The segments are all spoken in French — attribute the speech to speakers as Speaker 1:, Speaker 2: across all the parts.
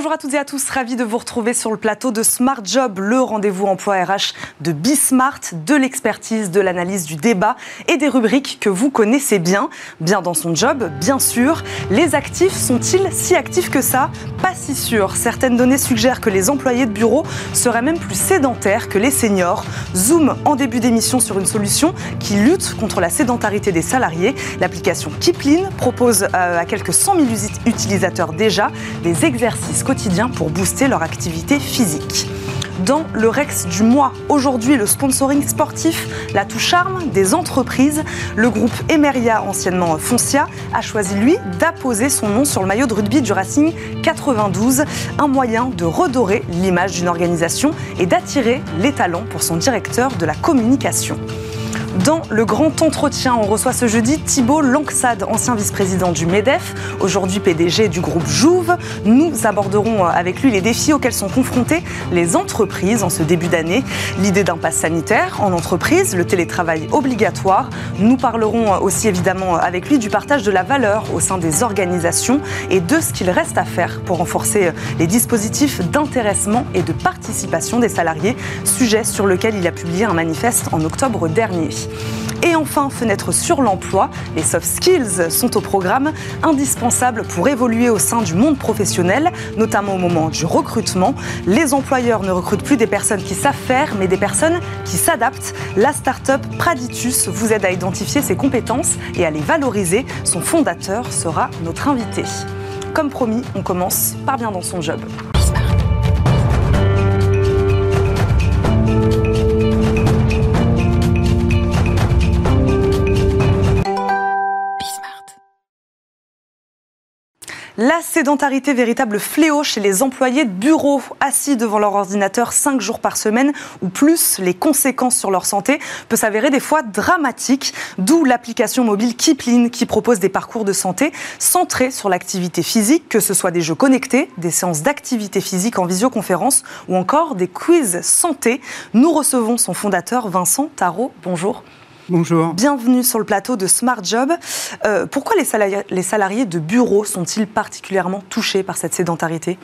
Speaker 1: Bonjour à toutes et à tous, ravi de vous retrouver sur le plateau de Smart Job, le rendez-vous emploi RH de Bismart, de l'expertise, de l'analyse, du débat et des rubriques que vous connaissez bien. Bien dans son job, bien sûr. Les actifs sont-ils si actifs que ça? Pas si sûr. Certaines données suggèrent que les employés de bureau seraient même plus sédentaires que les seniors. Zoom en début d'émission sur une solution qui lutte contre la sédentarité des salariés. L'application Kiplin propose euh, à quelques 100 000 utilisateurs déjà des exercices pour booster leur activité physique dans le Rex du mois. Aujourd'hui, le sponsoring sportif, la touche charme des entreprises. Le groupe Emeria, anciennement Foncia, a choisi, lui, d'apposer son nom sur le maillot de rugby du Racing 92, un moyen de redorer l'image d'une organisation et d'attirer les talents pour son directeur de la communication. Dans le grand entretien, on reçoit ce jeudi Thibault Langsade, ancien vice-président du MEDEF, aujourd'hui PDG du groupe Jouve. Nous aborderons avec lui les défis auxquels sont confrontées les entreprises en ce début d'année. L'idée d'un pass sanitaire en entreprise, le télétravail obligatoire. Nous parlerons aussi évidemment avec lui du partage de la valeur au sein des organisations et de ce qu'il reste à faire pour renforcer les dispositifs d'intéressement et de participation des salariés, sujet sur lequel il a publié un manifeste en octobre dernier. Et enfin, fenêtre sur l'emploi, les soft skills sont au programme, indispensables pour évoluer au sein du monde professionnel, notamment au moment du recrutement. Les employeurs ne recrutent plus des personnes qui savent faire, mais des personnes qui s'adaptent. La start-up Praditus vous aide à identifier ses compétences et à les valoriser. Son fondateur sera notre invité. Comme promis, on commence par bien dans son job. La sédentarité, véritable fléau chez les employés de bureau, assis devant leur ordinateur 5 jours par semaine ou plus, les conséquences sur leur santé peuvent s'avérer des fois dramatiques, d'où l'application mobile Kipling qui propose des parcours de santé centrés sur l'activité physique, que ce soit des jeux connectés, des séances d'activité physique en visioconférence ou encore des quiz santé. Nous recevons son fondateur Vincent Tarot. Bonjour.
Speaker 2: Bonjour.
Speaker 1: Bienvenue sur le plateau de Smart Job. Euh, pourquoi les salariés, les salariés de bureau sont-ils particulièrement touchés par cette sédentarité?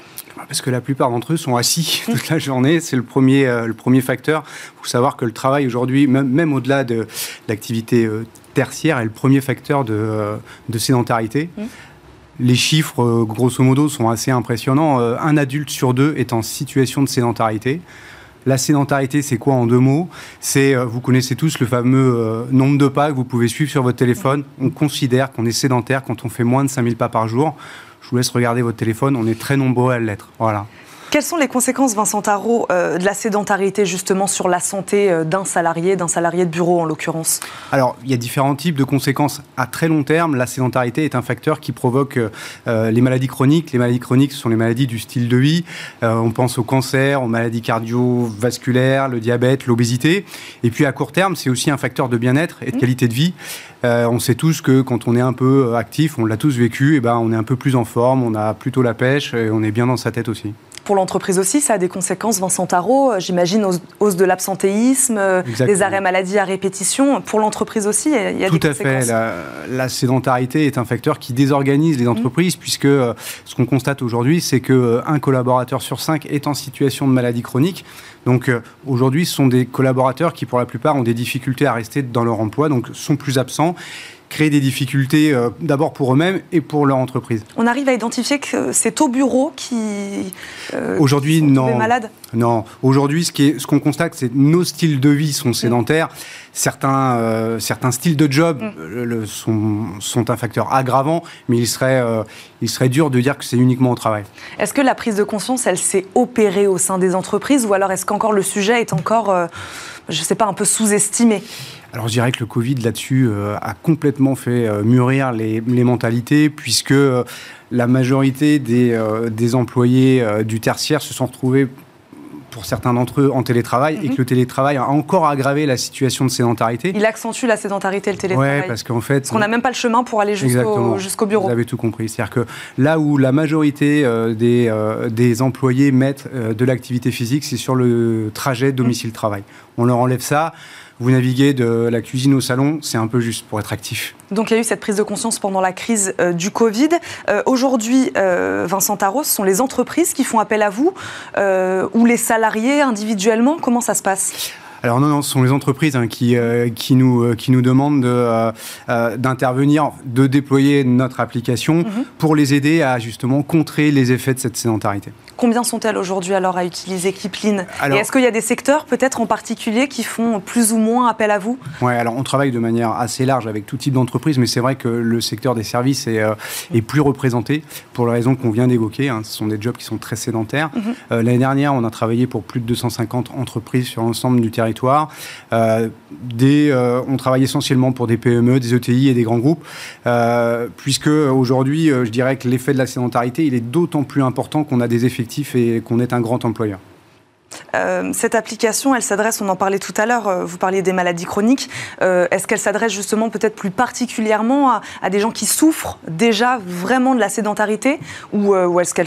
Speaker 2: Parce que la plupart d'entre eux sont assis toute la journée. C'est le premier, euh, le premier facteur. Il faut savoir que le travail aujourd'hui, même, même au-delà de l'activité euh, tertiaire, est le premier facteur de, de sédentarité. Mmh. Les chiffres, grosso modo, sont assez impressionnants. Un adulte sur deux est en situation de sédentarité. La sédentarité, c'est quoi en deux mots? C'est, euh, vous connaissez tous le fameux euh, nombre de pas que vous pouvez suivre sur votre téléphone. On considère qu'on est sédentaire quand on fait moins de 5000 pas par jour. Je vous laisse regarder votre téléphone, on est très nombreux à l'être. Voilà.
Speaker 1: Quelles sont les conséquences, Vincent Tarot, euh, de la sédentarité justement sur la santé euh, d'un salarié, d'un salarié de bureau en l'occurrence?
Speaker 2: Alors, il y a différents types de conséquences à très long terme. La sédentarité est un facteur qui provoque euh, les maladies chroniques. Les maladies chroniques, ce sont les maladies du style de vie. on pense au cancer, aux maladies cardiovasculaires, le diabète, l'obésité. Et puis à court terme, c'est aussi un facteur de bien-être et de mmh. qualité de vie. on sait tous que quand on est un peu actif, on l'a tous vécu, et ben on est un peu plus en forme, on a plutôt la pêche et on est bien dans sa tête aussi
Speaker 1: pour l'entreprise aussi, ça a des conséquences, Vincent Tarot, euh, j'imagine, hausse de l'absentéisme, euh, des arrêts maladie à répétition. Pour l'entreprise aussi, il y a,
Speaker 2: Tout
Speaker 1: des
Speaker 2: conséquences. Tout à fait. La, sédentarité est un facteur qui désorganise les mmh. entreprises, puisque euh, ce qu'on constate aujourd'hui, c'est qu'un collaborateur sur cinq est en situation de maladie chronique. Donc aujourd'hui, ce sont des collaborateurs qui, pour la plupart, ont des difficultés à rester dans leur emploi, donc sont plus absents créer des difficultés euh, d'abord pour eux-mêmes et pour leur entreprise.
Speaker 1: On arrive à identifier que c'est au bureau qui
Speaker 2: euh, aujourd'hui non
Speaker 1: malades.
Speaker 2: Non, aujourd'hui ce qui ce qu'on constate c'est que nos styles de vie sont sédentaires. Certains euh, certains styles de job mm. le, sont, sont un facteur aggravant, mais il serait il serait dur de dire que c'est uniquement au travail.
Speaker 1: Est-ce que la prise de conscience elle s'est opérée au sein des entreprises ou alors est-ce qu'encore le sujet est encore je ne sais pas un peu sous-estimé?
Speaker 2: Alors je dirais que le Covid là-dessus euh, a complètement fait euh, mûrir les, mentalités puisque euh, la majorité des, des employés du tertiaire se sont retrouvés pour certains d'entre eux en télétravail et mhm. que le télétravail a encore aggravé la situation de sédentarité.
Speaker 1: Il accentue la sédentarité le télétravail.
Speaker 2: Oui, parce qu'en fait. Parce
Speaker 1: qu'on n'a même pas le chemin pour aller jusqu'au bureau.
Speaker 2: Vous avez tout compris. C'est-à-dire que là où la majorité des, des employés mettent de l'activité physique, c'est sur le trajet domicile-travail. On leur enlève ça vous naviguez de la cuisine au salon, c'est un peu juste pour être actif.
Speaker 1: Donc il y a eu cette prise de conscience pendant la crise euh, du Covid. Euh, aujourd'hui, euh, Vincent Taros, ce sont les entreprises qui font appel à vous ou les salariés individuellement Comment ça se passe?
Speaker 2: Alors non, non, ce sont les entreprises hein, qui, qui, nous, qui nous demandent d'intervenir, de, déployer notre application mhm. pour les aider à justement contrer les effets de cette sédentarité.
Speaker 1: Combien sont-elles aujourd'hui alors à utiliser Kipling Et est-ce qu'il y a des secteurs peut-être en particulier qui font plus ou moins appel à vous?
Speaker 2: Oui, alors on travaille de manière assez large avec tout type d'entreprise, mais c'est vrai que le secteur des services est, euh, est plus représenté pour les raisons qu'on vient d'évoquer. Hein. Ce sont des jobs qui sont très sédentaires. Mhm. Euh, l'année dernière, on a travaillé pour plus de 250 entreprises sur l'ensemble du territoire. Euh, des, on travaille essentiellement pour des PME, des ETI et des grands groupes, puisque aujourd'hui, je dirais que l'effet de la sédentarité, il est d'autant plus important qu'on a des et qu'on est un grand employeur.
Speaker 1: Euh, cette application, elle s'adresse, on en parlait tout à l'heure, euh, vous parliez des maladies chroniques. Euh, est-ce qu'elle s'adresse justement peut-être plus particulièrement à, des gens qui souffrent déjà vraiment de la sédentarité ou, est-ce qu'elle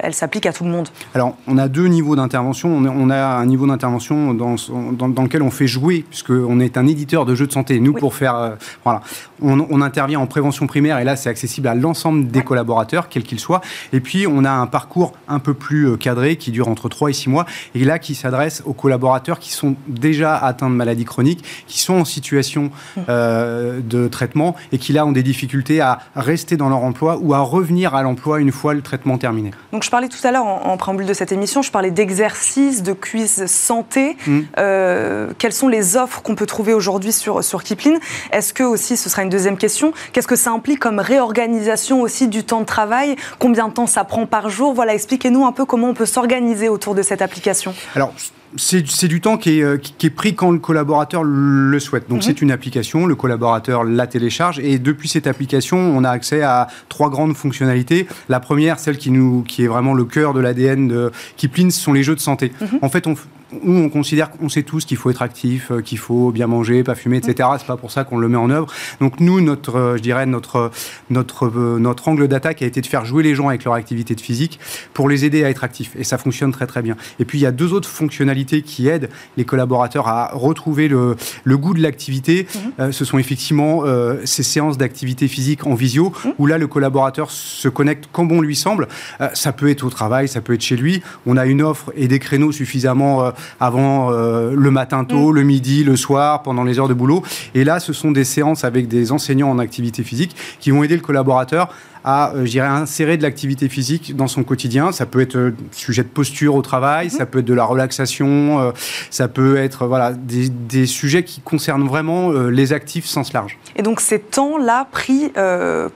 Speaker 1: elle s'applique à tout le monde?
Speaker 2: Alors, on a deux niveaux d'intervention. On, a un niveau d'intervention dans, dans, lequel on fait jouer, puisqu'on est un éditeur de jeux de santé. Nous, pour faire. voilà. On, intervient en prévention primaire et là, c'est accessible à l'ensemble des collaborateurs, quels qu'ils soient. Et puis, on a un parcours un peu plus cadré qui dure entre 3 et 6 mois et là qui s'adresse aux collaborateurs qui sont déjà atteints de maladies chroniques, qui sont en situation euh, de traitement et qui là ont des difficultés à rester dans leur emploi ou à revenir à l'emploi une fois le traitement terminé.
Speaker 1: Donc je parlais tout à l'heure en, préambule de cette émission, je parlais d'exercices, de quiz santé. Mm. Euh, quelles sont les offres qu'on peut trouver aujourd'hui sur, sur Kipling? Est-ce que aussi, ce sera une deuxième question, qu'est-ce que ça implique comme réorganisation aussi du temps de travail? Combien de temps ça prend par jour? Voilà, expliquez-nous un peu comment on peut s'organiser autour de cette application.
Speaker 2: Alors, c'est du temps qui est, euh, qui est, pris quand le collaborateur le souhaite. Donc, mhm. c'est une application, le collaborateur la télécharge et depuis cette application, on a accès à trois grandes fonctionnalités. La première, celle qui, nous, qui est vraiment le cœur de l'ADN de Kipling, ce sont les jeux de santé. Mhm. En fait, on, nous, on considère qu'on sait tous qu'il faut être actif, euh, qu'il faut bien manger, pas fumer, etc. C'est pas pour ça qu'on le met en œuvre. Donc nous, notre, euh, je dirais, notre, notre, notre angle d'attaque a été de faire jouer les gens avec leur activité de physique pour les aider à être actifs. Et ça fonctionne très très bien. Et puis il y a deux autres fonctionnalités qui aident les collaborateurs à retrouver le, le goût de l'activité. Mhm. ce sont effectivement ces séances d'activité physique en visio, mhm. où là, le collaborateur se connecte comme bon lui semble. ça peut être au travail, ça peut être chez lui. On a une offre et des créneaux suffisamment avant euh, le matin tôt, mm. le midi, le soir, pendant les heures de boulot. Et là, ce sont des séances avec des enseignants en activité physique qui vont aider le collaborateur à, euh, insérer de l'activité physique dans son quotidien. Ça peut être euh, sujet de posture au travail, mm-hmm. ça peut être de la relaxation, ça peut être voilà, des, des, sujets qui concernent vraiment les actifs sens large.
Speaker 1: Et donc ces temps-là pris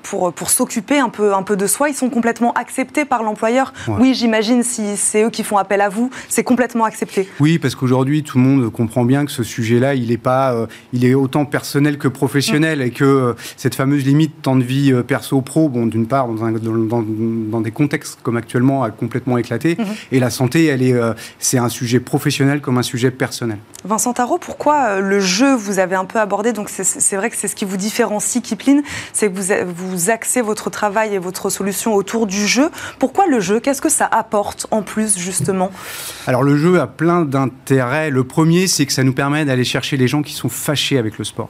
Speaker 1: pour, pour s'occuper un peu, un peu de soi, ils sont complètement acceptés par l'employeur Oui, j'imagine, si c'est eux qui font appel à vous, c'est complètement accepté.
Speaker 2: Oui, parce qu'aujourd'hui, tout le monde comprend bien que ce sujet-là, il est pas, euh, il est autant personnel que professionnel, et que euh, cette fameuse limite temps de vie euh, perso-pro, bon, d'une part, dans, dans, des contextes comme actuellement, a complètement éclaté, mhm. et la santé, elle est, c'est un sujet professionnel comme un sujet personnel.
Speaker 1: Vincent Tarot, pourquoi le jeu, vous avez un peu abordé, donc c'est vrai que c'est ce qui vous différencie, Kipling, c'est que vous, vous axez votre travail et votre solution autour du jeu. Pourquoi le jeu? Qu'est-ce que ça apporte en plus, justement?
Speaker 2: Alors le jeu a plein d'intérêts. Le premier, c'est que ça nous permet d'aller chercher les gens qui sont fâchés avec le sport.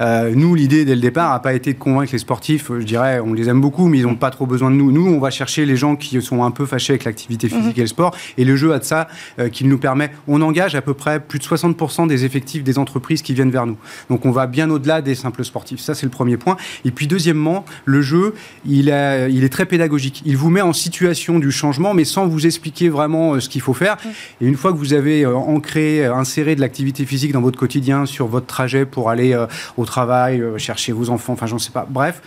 Speaker 2: Euh, nous, l'idée dès le départ n'a pas été de convaincre les sportifs. Je dirais, on les aime beaucoup, mais ils n'ont pas trop besoin de nous. Nous, on va chercher les gens qui sont un peu fâchés avec l'activité physique mhm. et le sport. Et le jeu a de ça euh, qu'il nous permet. On engage à peu près plus de 60% des effectifs des entreprises qui viennent vers nous. Donc, on va bien au-delà des simples sportifs. Ça, c'est le premier point. Et puis, deuxièmement, le jeu, il, est, il est très pédagogique. Il vous met en situation du changement, mais sans vous expliquer vraiment euh, ce qu'il faut faire. Mhm. Et une fois que vous avez ancré, inséré de l'activité physique dans votre quotidien sur votre trajet pour aller au travail, euh, chercher vos enfants, enfin j'en sais pas. Bref,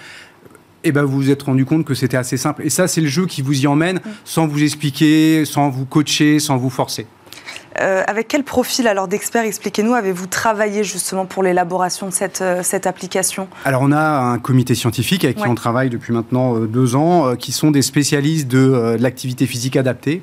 Speaker 2: et eh ben vous vous êtes rendu compte que c'était assez simple. Et ça, c'est le jeu qui vous y emmène mm. sans vous expliquer, sans vous coacher, sans vous forcer.
Speaker 1: Euh, avec quel profil alors d'expert, expliquez-nous, avez-vous travaillé justement pour l'élaboration de cette, euh, cette application?
Speaker 2: Alors on a un comité scientifique avec qui on travaille depuis maintenant deux ans, qui sont des spécialistes de l'activité physique adaptée.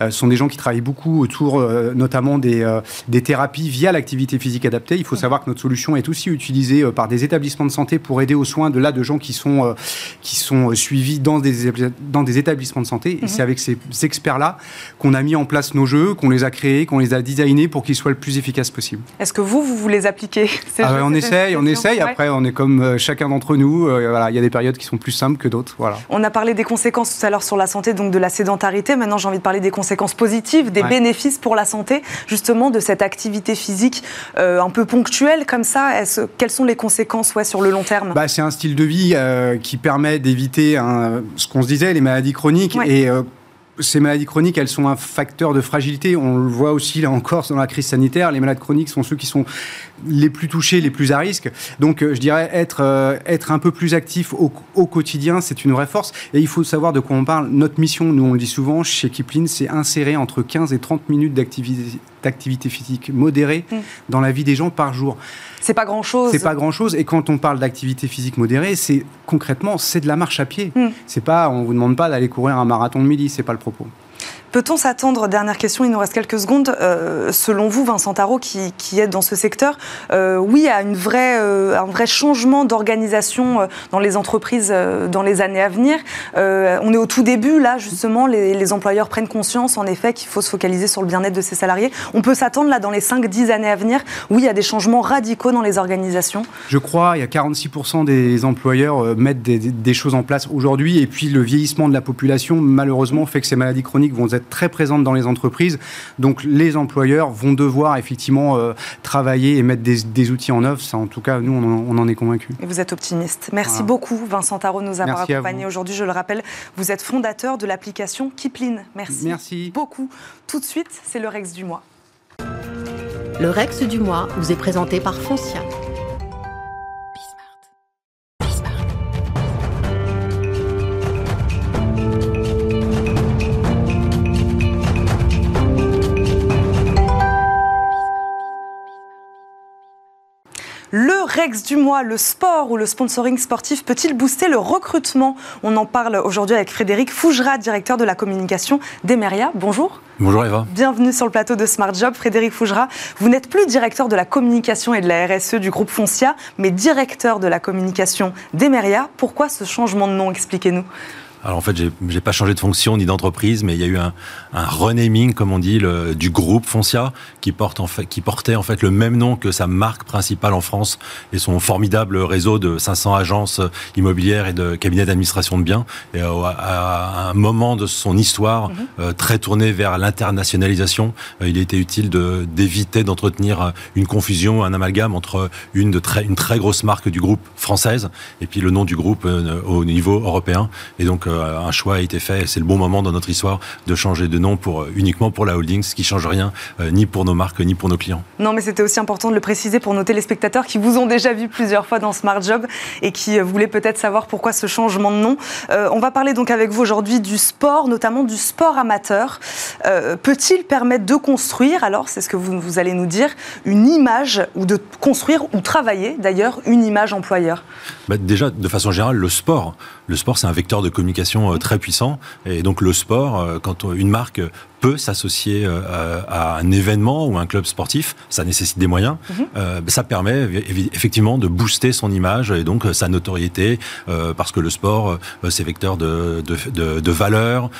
Speaker 2: Euh, ce sont des gens qui travaillent beaucoup autour euh, notamment des, euh, des thérapies via l'activité physique adaptée. Il faut savoir que notre solution est aussi utilisée par des établissements de santé pour aider aux soins de là de gens qui sont, qui sont suivis dans des, dans des établissements de santé. Et mhm. c'est avec ces experts-là qu'on a mis en place nos jeux, qu'on les a créés, qu'on les a designés pour qu'ils soient le plus efficaces possible.
Speaker 1: Est-ce que vous, vous, les appliquez
Speaker 2: ah On essaye, on essaye. Après, on est comme chacun d'entre nous. Euh, voilà, il y a des périodes qui sont plus simples que d'autres. Voilà.
Speaker 1: On a parlé des conséquences tout à l'heure sur la santé, donc de la sédentarité. Maintenant, j'ai envie de parler des conséquences positives, des bénéfices pour la santé, justement, de cette activité physique euh, un peu ponctuelle comme ça. Quelles sont les conséquences ouais, sur le long terme?
Speaker 2: Bah, C'est un style de vie qui permet d'éviter ce qu'on se disait, les maladies chroniques. Et ces maladies chroniques, elles sont un facteur de fragilité. On le voit aussi là encore dans la crise sanitaire. Les malades chroniques sont ceux qui sont les plus touchés, les plus à risque. Donc, euh, je dirais être euh, être un peu plus actif au, au quotidien, c'est une vraie force. Et il faut savoir de quoi on parle. Notre mission, nous on le dit souvent chez Kipling, c'est insérer entre 15 et 30 minutes d'activité d'activité physique modérée mm. dans la vie des gens par jour.
Speaker 1: C'est pas grand chose.
Speaker 2: C'est pas grand chose. Et quand on parle d'activité physique modérée, c'est concrètement, c'est de la marche à pied. Mm. C'est pas, on vous demande pas d'aller courir un marathon de midi, c'est pas le propos.
Speaker 1: Peut-on s'attendre, dernière question, il nous reste quelques secondes, euh, selon vous, Vincent Tarot, qui, qui dans ce secteur, euh, oui, à une vraie, euh, un vrai changement d'organisation dans les entreprises dans les années à venir? On est au tout début, là, justement, les, employeurs prennent conscience, en effet, qu'il faut se focaliser sur le bien-être de ses salariés. On peut s'attendre, là, dans les 5-10 années à venir, oui, a des changements radicaux dans les organisations?
Speaker 2: Je crois, il y a 46% des employeurs mettent des choses en place aujourd'hui, et puis le vieillissement de la population, malheureusement, fait que ces maladies chroniques vont être très présente dans les entreprises. Donc les employeurs vont devoir effectivement euh, travailler et mettre des, outils en œuvre. Ça, en tout cas, nous, on, en est convaincus.
Speaker 1: Et vous êtes optimiste. Merci beaucoup, Vincent Tarot, de nous avoir accompagnés aujourd'hui. Je le rappelle, vous êtes fondateur de l'application Kipling. Merci.
Speaker 2: Merci
Speaker 1: beaucoup. Tout de suite, c'est le Rex du mois.
Speaker 3: Le Rex du mois vous est présenté par Foncia.
Speaker 1: Rex du mois, le sport ou le sponsoring sportif peut-il booster le recrutement? On en parle aujourd'hui avec Frédéric Fougera, directeur de la communication d'Emeria. Bonjour.
Speaker 4: Bonjour Eva.
Speaker 1: Bienvenue sur le plateau de Smart Job. Frédéric Fougera, vous n'êtes plus directeur de la communication et de la RSE du groupe Foncia, mais directeur de la communication d'Emeria. Pourquoi ce changement de nom? Expliquez-nous.
Speaker 4: Alors en fait, j'ai pas changé de fonction ni d'entreprise, mais il y a eu un, un renaming, comme on dit, le, du groupe Foncia, qui, porte en fait, qui portait en fait le même nom que sa marque principale en France et son formidable réseau de 500 agences immobilières et de cabinets d'administration de biens. Et euh, à, un moment de son histoire mhm. euh, très tourné vers l'internationalisation, euh, il était utile d'éviter d'entretenir une confusion, un amalgame entre une, de très, une très grosse marque du groupe française et puis le nom du groupe au niveau européen. Et donc un choix a été fait. C'est le bon moment dans notre histoire de changer de nom pour euh, uniquement pour la holding, ce qui change rien euh, ni pour nos marques ni pour nos clients.
Speaker 1: Non, mais c'était aussi important de le préciser pour nos téléspectateurs qui vous ont déjà vu plusieurs fois dans Smart Job et qui voulaient peut-être savoir pourquoi ce changement de nom. on va parler donc avec vous aujourd'hui du sport, notamment du sport amateur. Peut-il permettre de construire, alors c'est ce que vous, vous allez nous dire, une image ou de construire ou travailler d'ailleurs une image employeur?
Speaker 4: Bah, Déjà, de façon générale, le sport, le sport c'est un vecteur de communication euh, très puissant. Et donc le sport, euh, quand une marque peut s'associer euh, à un événement ou un club sportif, ça nécessite des moyens. Mhm. Euh, ça permet effectivement de booster son image et donc euh, sa notoriété, parce que le sport, c'est vecteur de, de, de, valeur,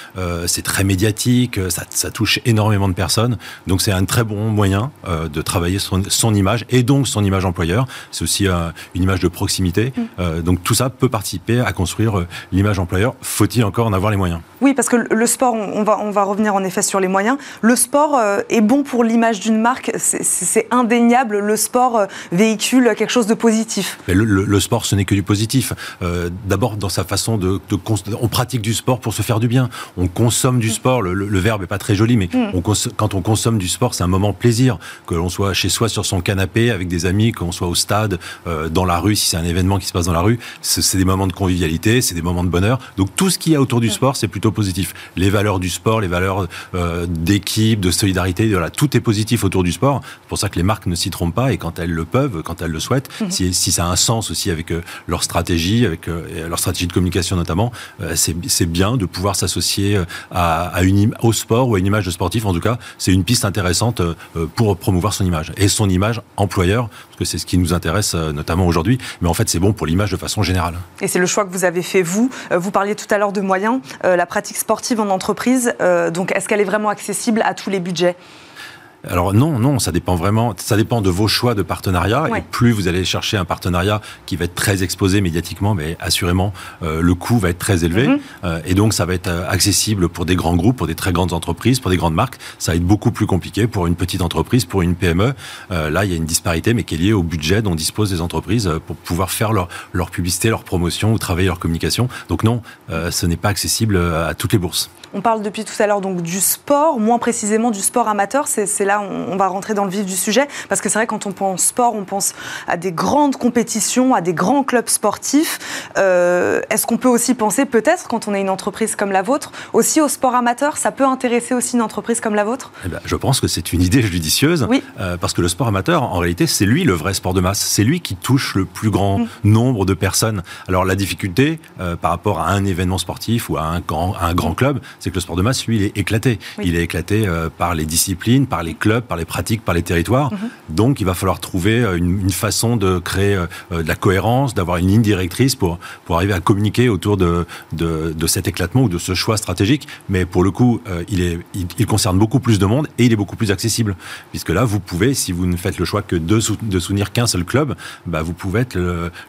Speaker 4: c'est très médiatique, ça, ça, touche énormément de personnes. Donc c'est un très bon moyen de travailler son, son, image et donc son image employeur. C'est aussi une image de proximité. Mhm. donc tout ça peut participer à construire l'image employeur. Faut-il encore en avoir les moyens?
Speaker 1: Oui, parce que le sport, on va, on va revenir en effet sur les moyens. Le sport euh, est bon pour l'image d'une marque, c'est indéniable. Le sport euh, véhicule quelque chose de positif.
Speaker 4: le, sport, ce n'est que du positif. Euh, d'abord, dans sa façon de, On pratique du sport pour se faire du bien. On consomme du mm. sport. Le, verbe n'est pas très joli, mais mm. quand on consomme du sport, c'est un moment plaisir. Que l'on soit chez soi sur son canapé avec des amis, qu'on soit au stade, dans la rue, si c'est un événement qui se passe dans la rue, c'est des moments de convivialité, c'est des moments de bonheur. Donc tout ce qu'il y a autour du mm. sport, c'est plutôt positif. Les valeurs du sport, les valeurs d'équipe, de solidarité. Voilà, tout est positif autour du sport. C'est pour ça que les marques ne s'y trompent pas et quand elles le peuvent, quand elles le souhaitent, mhm. si, si, ça a un sens aussi avec euh, leur stratégie, avec euh, leur stratégie de communication notamment, euh, c'est bien de pouvoir s'associer à, à, une au sport ou à une image de sportif. En tout cas, c'est une piste intéressante pour promouvoir son image et son image employeur, parce que c'est ce qui nous intéresse notamment aujourd'hui. Mais en fait, c'est bon pour l'image de façon générale.
Speaker 1: Et c'est le choix que vous avez fait vous. Vous parliez tout à l'heure de moyens, la pratique sportive en entreprise. Donc, est-ce qu'elle est vraiment accessible à tous les budgets
Speaker 4: alors non, non, ça dépend vraiment, ça dépend de vos choix de partenariat. Et plus vous allez chercher un partenariat qui va être très exposé médiatiquement, mais assurément euh, le coût va être très élevé. Mhm. Euh, et donc ça va être euh, accessible pour des grands groupes, pour des très grandes entreprises, pour des grandes marques. Ça va être beaucoup plus compliqué pour une petite entreprise, pour une PME. là, il y a une disparité, mais qui est liée au budget dont disposent les entreprises pour pouvoir faire leur, leur publicité, leur promotion ou travailler leur communication. Donc non, ce n'est pas accessible à toutes les bourses.
Speaker 1: On parle depuis tout à l'heure donc du sport, moins précisément du sport amateur. C'est là on, on va rentrer dans le vif du sujet parce que c'est vrai quand on pense sport, on pense à des grandes compétitions, à des grands clubs sportifs. Euh, est-ce qu'on peut aussi penser peut-être quand on est une entreprise comme la vôtre aussi au sport amateur? Ça peut intéresser aussi une entreprise comme la vôtre?
Speaker 4: Eh ben, Je pense que c'est une idée judicieuse oui. Euh, parce que le sport amateur, en réalité, c'est lui le vrai sport de masse. C'est lui qui touche le plus grand mm. nombre de personnes. Alors la difficulté euh, par rapport à un événement sportif ou à un grand, un grand club, c'est que le sport de masse, lui, il est éclaté. Il est éclaté euh, par les disciplines, par les clubs, par les pratiques, par les territoires. Mhm. Donc, il va falloir trouver euh, une, façon de créer euh, de la cohérence, d'avoir une ligne directrice pour, pour arriver à communiquer autour de, de, cet éclatement ou de ce choix stratégique. Mais pour le coup, il, est, il, concerne beaucoup plus de monde et il est beaucoup plus accessible. Puisque là, vous pouvez, si vous ne faites le choix que de, de soutenir qu'un seul club, bah, vous pouvez être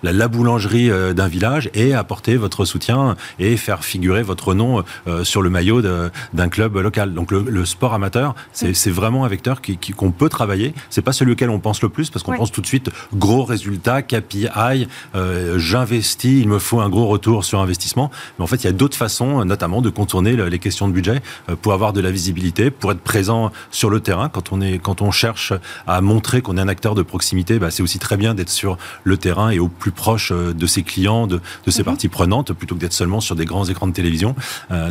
Speaker 4: la, la, boulangerie d'un village et apporter votre soutien et faire figurer votre nom sur le maillot d'un club local. Donc le, sport amateur, c'est vraiment un vecteur qu'on qui, qu'on peut travailler. C'est pas celui auquel on pense le plus parce qu'on pense tout de suite gros résultats, KPI, euh, j'investis, il me faut un gros retour sur investissement. Mais en fait, il y a d'autres façons, notamment de contourner les questions de budget euh, pour avoir de la visibilité, pour être présent sur le terrain. Quand on, est, quand on cherche à montrer qu'on est un acteur de proximité, bah, c'est aussi très bien d'être sur le terrain et au plus proche euh, de ses clients, de, de ses mhm. parties prenantes, plutôt que d'être seulement sur des grands écrans de télévision.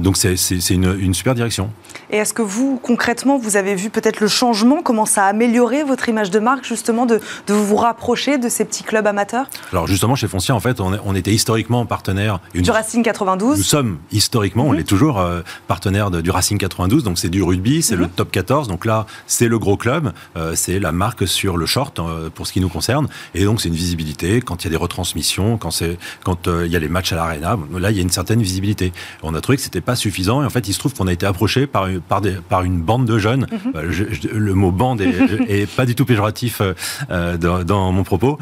Speaker 4: donc c'est une, une super direction.
Speaker 1: Et est-ce que vous, concrètement, vous avez vu peut-être le changement, comment ça a amélioré votre image de marque, justement, de, de vous rapprocher de ces petits clubs amateurs?
Speaker 4: Alors justement, chez Foncia, en fait, on, était historiquement partenaire...
Speaker 1: du Racing 92
Speaker 4: Nous sommes historiquement, on mhm. est toujours euh, partenaire du Racing 92, donc c'est du rugby, c'est le mhm. top 14, donc là, c'est le gros club, euh, c'est la marque sur le short, euh, pour ce qui nous concerne, et donc c'est une visibilité, quand il y a des retransmissions, quand, quand il y a les matchs à l'arena, là, il y a une certaine visibilité. On a trouvé que c'était pas suffisant, et en fait, il se trouve qu'on a été approché par, par, des, par une bande de jeunes. Mhm. Euh, le mot bande est, pas du tout péjoratif euh, euh, dans, mon propos,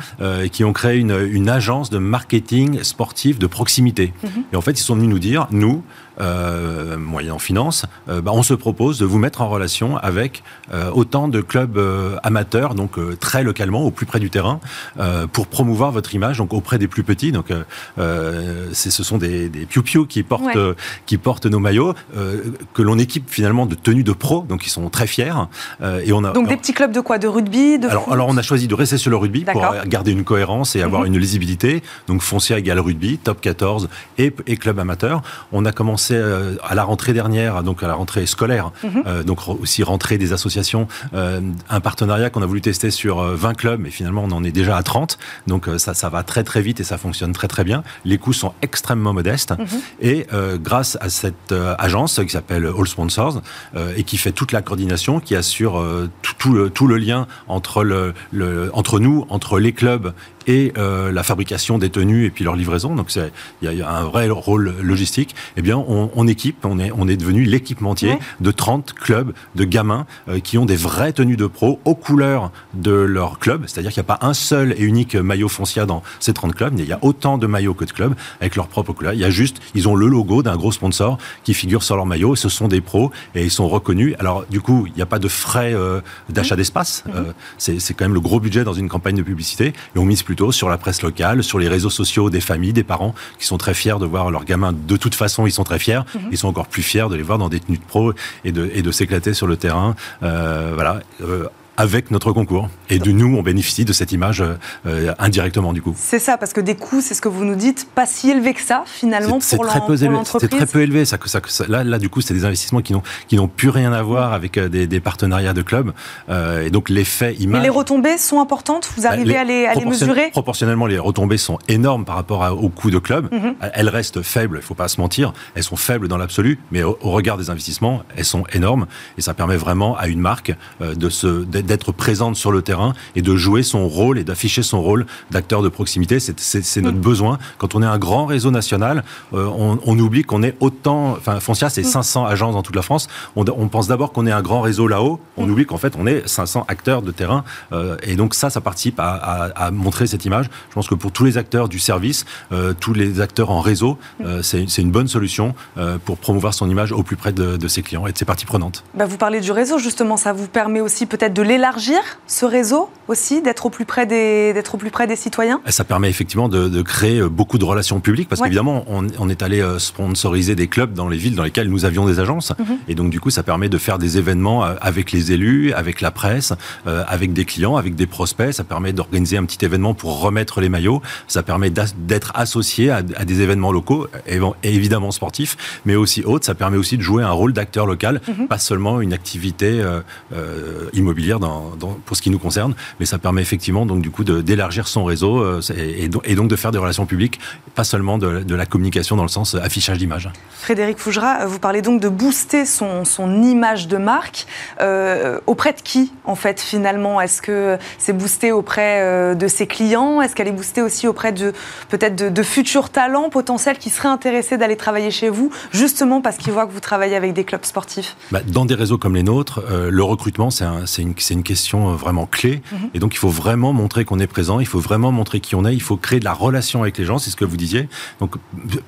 Speaker 4: qui ont créé une, une, agence de marketing sportif de proximité. Mhm. Et en fait, ils sont venus nous dire, nous, euh, moyens en finance, euh, bah, on se propose de vous mettre en relation avec euh, autant de clubs euh, amateurs, donc très localement, au plus près du terrain, pour promouvoir votre image, donc auprès des plus petits. Donc, ce sont des, des piou qui portent qui portent nos maillots, que l'on équipe finalement de tenues de pro, donc ils sont très fiers.
Speaker 1: et on a donc des petits clubs de quoi, de rugby, de
Speaker 4: alors, alors on a choisi de rester sur le rugby pour garder une cohérence et avoir mhm. une lisibilité. Donc foncière égale rugby, top 14 et, et club amateur. On a commencé euh, à la rentrée dernière, donc à la rentrée scolaire, mhm. euh, donc aussi rentrée des associations, euh, un partenariat qu'on a voulu tester sur 20 clubs, mais finalement on en est déjà à 30. Donc ça, ça va très très vite et ça fonctionne très très bien. Les coûts sont extrêmement modestes mhm. et grâce à cette agence qui s'appelle All Sponsors et qui fait toute la coordination, qui assure tout, le, tout, le, lien entre, le, entre nous, entre les clubs et euh, la fabrication des tenues et puis leur livraison. Donc il y, a un vrai rôle logistique. Eh bien, on, on équipe, on est, on est devenu l'équipementier de 30 clubs de gamins euh, qui ont des vraies tenues de pro aux couleurs de leur club. C'est-à-dire qu'il n'y a pas un seul et unique maillot foncier dans ces 30 clubs. Il y a autant de maillots que de clubs avec leurs propres couleurs. Il y a juste, ils ont le logo d'un gros sponsor qui figure sur leur maillot. Ce sont des pros et ils sont reconnus. Alors du coup, il n'y a pas de frais euh, d'achat d'espace. Euh, c'est quand même le gros budget dans une campagne de publicité et on mise plus sur la presse locale, sur les réseaux sociaux des familles, des parents qui sont très fiers de voir leurs gamins. De toute façon, ils sont très fiers. Mhm. Ils sont encore plus fiers de les voir dans des tenues de pro et de, et de s'éclater sur le terrain. Euh, voilà. Euh, avec notre concours. Et de nous, on bénéficie de cette image euh, indirectement, du coup.
Speaker 1: C'est ça, parce que des coûts, c'est ce que vous nous dites, pas si élevés que ça, finalement, pour l'entreprise.
Speaker 4: C'est très peu élevé. Ça, ça, là, là, du coup, c'est des investissements qui n'ont plus rien à voir avec euh, des, des partenariats de clubs. Euh, et donc, l'effet image...
Speaker 1: Mais les retombées sont importantes? Vous arrivez à les, à les mesurer?
Speaker 4: Proportionnellement, les retombées sont énormes par rapport au coût de club. Mhm. Elles restent faibles, il ne faut pas se mentir. Elles sont faibles dans l'absolu, mais au, regard des investissements, elles sont énormes. Et ça permet vraiment à une marque de se d'être présente sur le terrain et de jouer son rôle et d'afficher son rôle d'acteur de proximité. C'est notre mm. besoin. Quand on est un grand réseau national, euh, on, on, oublie qu'on est autant. Enfin, Foncia, c'est 500 mm. agences dans toute la France. On, on pense d'abord qu'on est un grand réseau là-haut. On mm. oublie qu'en fait, on est 500 acteurs de terrain. Euh, et donc ça, ça participe à, à, à, montrer cette image. Je pense que pour tous les acteurs du service, euh, tous les acteurs en réseau, c'est une bonne solution pour promouvoir son image au plus près de, de ses clients et de ses parties prenantes.
Speaker 1: Bah, vous parlez du réseau, justement. Ça vous permet aussi peut-être de l'élargir, ce réseau aussi, d'être au plus près des, au plus près des citoyens?
Speaker 4: Ça permet effectivement de, de créer beaucoup de relations publiques parce ouais. qu'évidemment, on, on, est allé sponsoriser des clubs dans les villes dans lesquelles nous avions des agences. Mm -hmm. Et donc, du coup, ça permet de faire des événements avec les élus, avec la presse, euh, avec des clients, avec des prospects. Ça permet d'organiser un petit événement pour remettre les maillots. Ça permet d'être associé à, à, des événements locaux, et, évidemment sportifs, mais aussi autres. Ça permet aussi de jouer un rôle d'acteur local, mm -hmm. pas seulement une activité euh, euh, immobilière dans, dans, pour ce qui nous concerne, mais ça permet effectivement donc du coup d'élargir son réseau euh, et, et, et, donc de faire des relations publiques, pas seulement de, de la communication dans le sens affichage d'image.
Speaker 1: Frédéric Fougera, vous parlez donc de booster son, son image de marque. Euh, auprès de qui en fait finalement? Est-ce que c'est boosté auprès euh, de ses clients? Est-ce qu'elle est boostée aussi auprès de peut-être de, de, futurs talents potentiels qui seraient intéressés d'aller travailler chez vous, justement parce qu'ils voient que vous travaillez avec des clubs sportifs?
Speaker 4: Bah, Dans des réseaux comme les nôtres, euh, le recrutement c'est un, une, une, question vraiment clé, mm -hmm. et donc il faut vraiment montrer qu'on est présent, il faut vraiment montrer qui on est, il faut créer de la relation avec les gens, c'est ce que vous disiez. Donc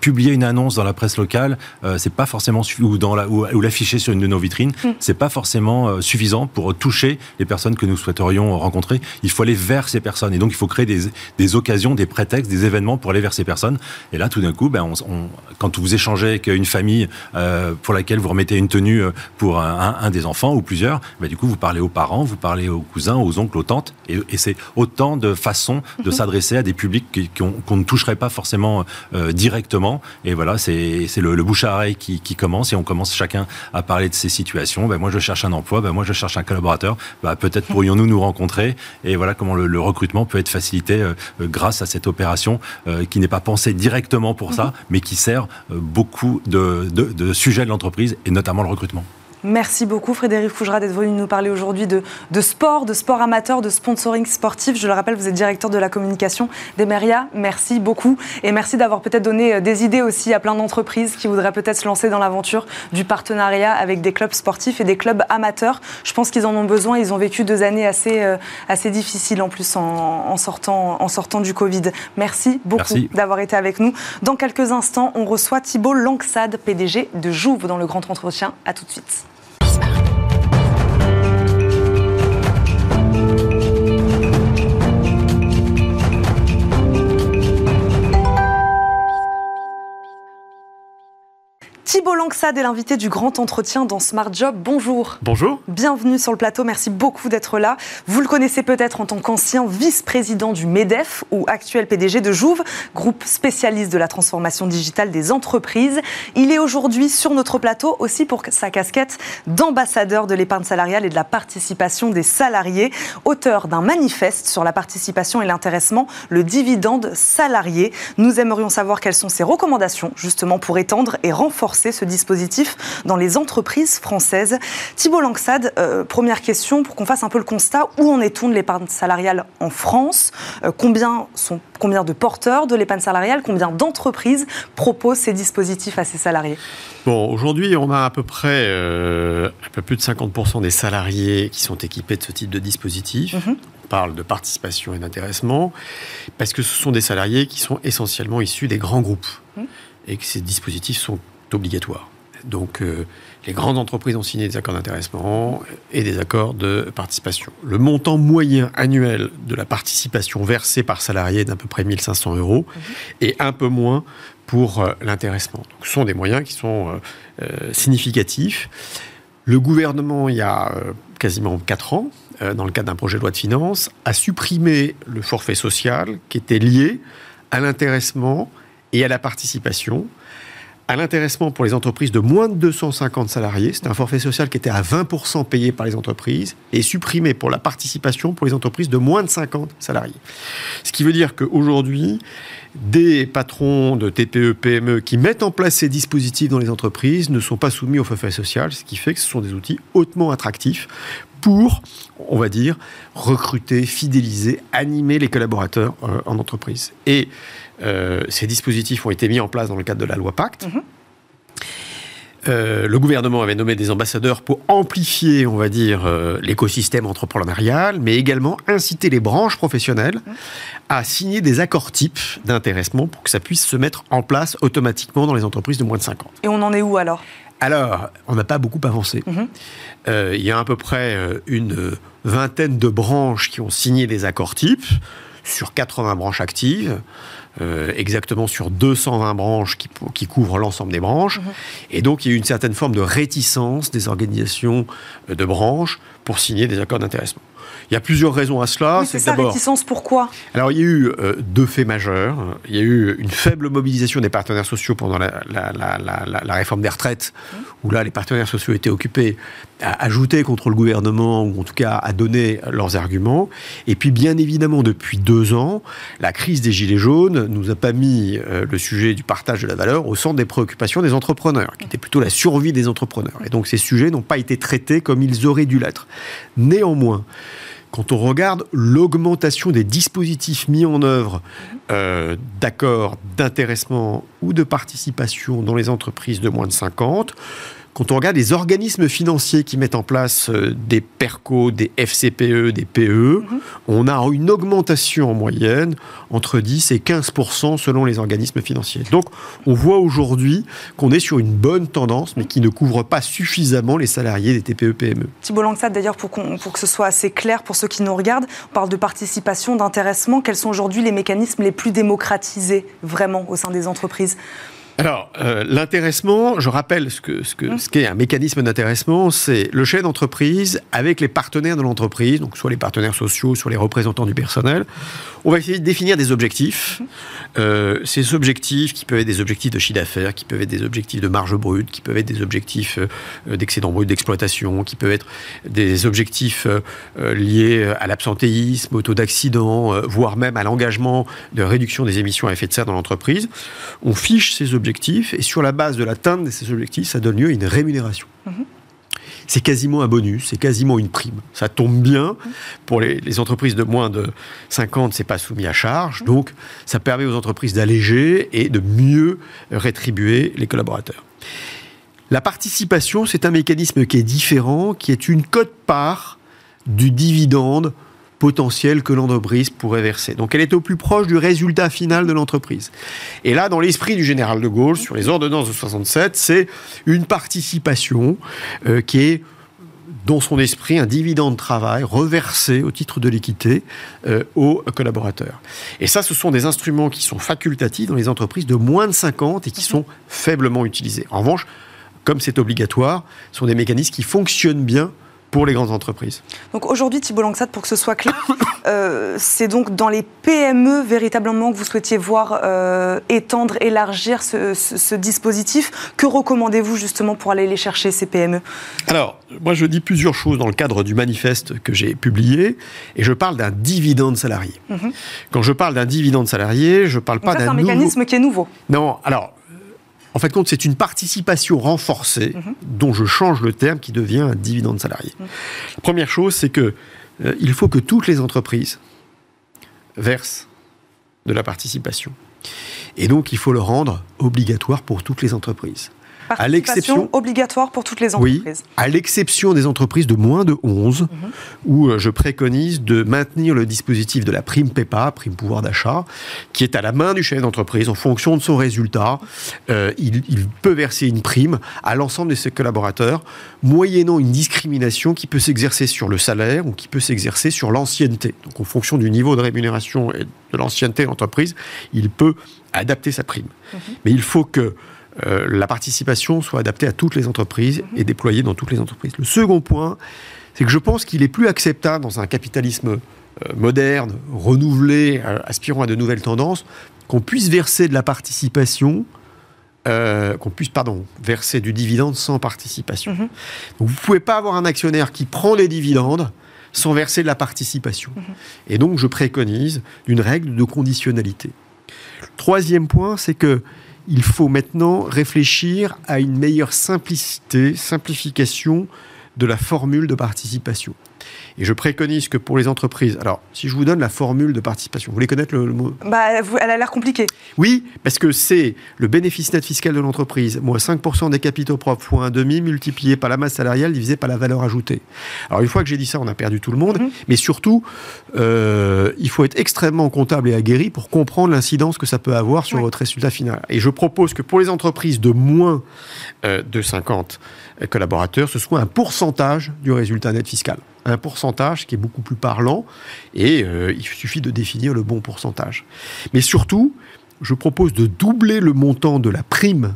Speaker 4: publier une annonce dans la presse locale, euh, c'est pas forcément ou dans la ou, ou l'afficher sur une de nos vitrines, mm. c'est pas forcément euh, suffisant pour toucher les personnes que nous souhaiterions rencontrer. Il faut aller vers ces personnes. Et donc, il faut créer des, des occasions, des prétextes, des événements pour aller vers ces personnes. Et là, tout d'un coup, ben, on, on, quand vous échangez avec une famille euh, pour laquelle vous remettez une tenue pour un, un, un des enfants ou plusieurs, ben, du coup, vous parlez aux parents, vous parlez aux cousins, aux oncles, aux tantes. Et, et c'est autant de façons de mhm. s'adresser à des publics qu'on qu ne toucherait pas forcément euh, directement. Et voilà, c'est le, le bouche à oreille qui, qui, commence. Et on commence chacun à parler de ces situations. Ben, moi, je cherche un emploi. Ben, moi, je cherche un collaborateur. Ben, Peut-être pourrions-nous nous rencontrer. Et voilà comment le, le recrutement peut être facilité euh, grâce à cette opération euh, qui n'est pas pensée directement pour ça, mais qui sert euh, beaucoup de, de, de sujets de l'entreprise et notamment le recrutement.
Speaker 1: Merci beaucoup Frédéric Fougera d'être venu nous parler aujourd'hui de, de, sport, de sport amateur, de sponsoring sportif. Je le rappelle, vous êtes directeur de la communication d'Emeria. Merci beaucoup et merci d'avoir peut-être donné euh, des idées aussi à plein d'entreprises qui voudraient peut-être se lancer dans l'aventure du partenariat avec des clubs sportifs et des clubs amateurs. Je pense qu'ils en ont besoin. Ils ont vécu deux années assez, euh, assez difficiles en plus en, en, sortant, en sortant du Covid. Merci beaucoup d'avoir été avec nous. Dans quelques instants, on reçoit Thibault Langsade, PDG de Jouve dans le grand entretien. À tout de suite. Thibault Langsade est l'invité du grand entretien dans Smart Job. Bonjour.
Speaker 5: Bonjour.
Speaker 1: Bienvenue sur le plateau. Merci beaucoup d'être là. Vous le connaissez peut-être en tant qu'ancien vice-président du MEDEF ou actuel PDG de Jouve, groupe spécialiste de la transformation digitale des entreprises. Il est aujourd'hui sur notre plateau aussi pour sa casquette d'ambassadeur de l'épargne salariale et de la participation des salariés, auteur d'un manifeste sur la participation et l'intéressement, le dividende salarié. Nous aimerions savoir quelles sont ses recommandations justement pour étendre et renforcer ce dispositif dans les entreprises françaises. Thibault Langsade, euh, première question pour qu'on fasse un peu le constat. Où en est-on de l'épargne salariale en France? Euh, combien, sont, combien de porteurs de l'épargne salariale? Combien d'entreprises proposent ces dispositifs à ses salariés?
Speaker 5: Bon, aujourd'hui, on a à peu près euh, un peu plus de 50% des salariés qui sont équipés de ce type de dispositif. Mm -hmm. On parle de participation et d'intéressement, parce que ce sont des salariés qui sont essentiellement issus des grands groupes. -hmm. Et que ces dispositifs sont obligatoire. Donc, euh, les grandes entreprises ont signé des accords d'intéressement et des accords de participation. Le montant moyen annuel de la participation versée par salarié est d'à peu près 1500 euros mmh. et un peu moins pour euh, l'intéressement. Donc, ce sont des moyens qui sont euh, significatifs. Le gouvernement, il y a quasiment 4 ans, dans le cadre d'un projet de loi de finances, a supprimé le forfait social qui était lié à l'intéressement et à la participation à l'intéressement pour les entreprises de moins de 250 salariés. C'est un forfait social qui était à 20% payé par les entreprises et supprimé pour la participation pour les entreprises de moins de 50 salariés. Ce qui veut dire qu'aujourd'hui, des patrons de TPE, PME qui mettent en place ces dispositifs dans les entreprises ne sont pas soumis au forfait social, ce qui fait que ce sont des outils hautement attractifs pour, on va dire, recruter, fidéliser, animer les collaborateurs euh, en entreprise. Et euh, ces dispositifs ont été mis en place dans le cadre de la loi Pacte. Mhm. Euh, le gouvernement avait nommé des ambassadeurs pour amplifier, on va dire, l'écosystème entrepreneurial, mais également inciter les branches professionnelles mhm. à signer des accords types d'intéressement pour que ça puisse se mettre en place automatiquement dans les entreprises de moins de 5 ans.
Speaker 1: Et on en est où alors?
Speaker 5: Alors, on n'a pas beaucoup avancé. Mhm. Euh, il y a à peu près euh, une vingtaine de branches qui ont signé des accords types sur 80 branches actives. Euh, exactement sur 220 branches qui, couvrent l'ensemble des branches. Mhm. Et donc, il y a eu une certaine forme de réticence des organisations de branches pour signer des accords d'intéressement. Il y a plusieurs raisons à cela.
Speaker 1: Oui, c'est ça, réticence, pourquoi?
Speaker 5: Alors, il y a eu euh, deux faits majeurs. Il y a eu une faible mobilisation des partenaires sociaux pendant la, réforme des retraites, mmh. où là, les partenaires sociaux étaient occupés à ajouter contre le gouvernement, ou en tout cas à donner leurs arguments. Et puis, bien évidemment, depuis deux ans, la crise des Gilets jaunes nous a pas mis euh, le sujet du partage de la valeur au centre des préoccupations des entrepreneurs, qui était plutôt la survie des entrepreneurs. Et donc, ces sujets n'ont pas été traités comme ils auraient dû l'être. Néanmoins, quand on regarde l'augmentation des dispositifs mis en œuvre euh, d'accords d'intéressement ou de participation dans les entreprises de moins de 50, quand on regarde les organismes financiers qui mettent en place euh, des PERCO, des FCPE, des PE, mhm. on a une augmentation en moyenne entre 10 et 15% selon les organismes financiers. Donc on voit aujourd'hui qu'on est sur une bonne tendance, mais qui ne couvre pas suffisamment les salariés des TPE-PME.
Speaker 1: Thibault Langsat, d'ailleurs, pour, pour que ce soit assez clair pour ceux qui nous regardent, on parle de participation, d'intéressement. Quels sont aujourd'hui les mécanismes les plus démocratisés vraiment au sein des entreprises?
Speaker 5: Alors, euh, l'intéressement, je rappelle ce que ce que mmh. ce qu'est un mécanisme d'intéressement, c'est le chef d'entreprise avec les partenaires de l'entreprise, donc soit les partenaires sociaux, soit les représentants du personnel. On va essayer de définir des objectifs. Mmh. Euh, ces objectifs, qui peuvent être des objectifs de chiffre d'affaires, qui peuvent être des objectifs de marge brute, qui peuvent être des objectifs euh, d'excédent brut d'exploitation, qui peuvent être des objectifs liés à l'absentéisme, au taux d'accident, voire même à l'engagement de réduction des émissions à effet de serre dans l'entreprise. On fiche ces objectifs et sur la base de l'atteinte de ces objectifs, ça donne lieu à une rémunération. Mhm. C'est quasiment un bonus, c'est quasiment une prime. Ça tombe bien. Pour les, entreprises de moins de 50, c'est pas soumis à charge. Mhm. Donc, ça permet aux entreprises d'alléger et de mieux rétribuer les collaborateurs. La participation, c'est un mécanisme qui est différent, qui est une cote-part du dividende potentiel que l'entreprise pourrait verser. Donc elle est au plus proche du résultat final de l'entreprise. Et là, dans l'esprit du général de Gaulle, sur les ordonnances de 67, c'est une participation euh, qui est dans son esprit un dividende de travail reversé au titre de l'équité euh, aux collaborateurs. Et ça, ce sont des instruments qui sont facultatifs dans les entreprises de moins de 50 et qui sont faiblement utilisés. En revanche, comme c'est obligatoire, ce sont des mécanismes qui fonctionnent bien pour les grandes entreprises.
Speaker 1: Donc aujourd'hui, Thibault Langsat, pour que ce soit clair, euh, c'est donc dans les PME véritablement que vous souhaitiez voir euh, étendre, élargir ce, dispositif. Que recommandez-vous justement pour aller les chercher, ces PME
Speaker 5: Alors, moi je dis plusieurs choses dans le cadre du manifeste que j'ai publié, et je parle d'un dividende salarié. Mhm. Quand je parle d'un dividende salarié, je ne parle pas d'un... C'est
Speaker 1: un mécanisme qui est nouveau.
Speaker 5: Non, alors en fait, compte, c'est une participation renforcée, mhm. dont je change le terme, qui devient un dividende salarié. Mhm. La première chose, c'est que euh, il faut que toutes les entreprises versent de la participation. Et donc, il faut le rendre obligatoire pour toutes les entreprises
Speaker 1: à l'exception obligatoire pour toutes les entreprises.
Speaker 5: Oui, à l'exception des entreprises de moins de 11, mhm. où euh, je préconise de maintenir le dispositif de la prime PEPA, prime pouvoir d'achat, qui est à la main du chef d'entreprise en fonction de son résultat. Euh, il, peut verser une prime à l'ensemble de ses collaborateurs, moyennant une discrimination qui peut s'exercer sur le salaire ou qui peut s'exercer sur l'ancienneté. Donc en fonction du niveau de rémunération et de l'ancienneté de l'entreprise, il peut adapter sa prime. Mhm. Mais il faut que euh, la participation soit adaptée à toutes les entreprises et déployée dans toutes les entreprises. Le second point, c'est que je pense qu'il est plus acceptable dans un capitalisme euh, moderne, renouvelé, euh, aspirant à de nouvelles tendances, qu'on puisse verser de la participation, qu'on puisse, pardon, verser du dividende sans participation. Mhm. Donc vous ne pouvez pas avoir un actionnaire qui prend les dividendes sans verser de la participation. Mhm. Et donc je préconise une règle de conditionnalité. troisième point, c'est que il faut maintenant réfléchir à une meilleure simplicité, simplification de la formule de participation. Et je préconise que pour les entreprises, alors si je vous donne la formule de participation, vous voulez connaître le, mot?
Speaker 1: Bah, Elle a l'air compliquée.
Speaker 5: Oui, parce que c'est le bénéfice net fiscal de l'entreprise, moins 5% des capitaux propres, fois un demi, multiplié par la masse salariale, divisé par la valeur ajoutée. Alors une fois que j'ai dit ça, on a perdu tout le monde, mhm. mais surtout, euh, il faut être extrêmement comptable et aguerri pour comprendre l'incidence que ça peut avoir sur votre résultat final. Et je propose que pour les entreprises de moins euh, de 50 collaborateurs, ce soit un pourcentage du résultat net fiscal. Un pourcentage qui est beaucoup plus parlant et euh, il suffit de définir le bon pourcentage. Mais surtout, je propose de doubler le montant de la prime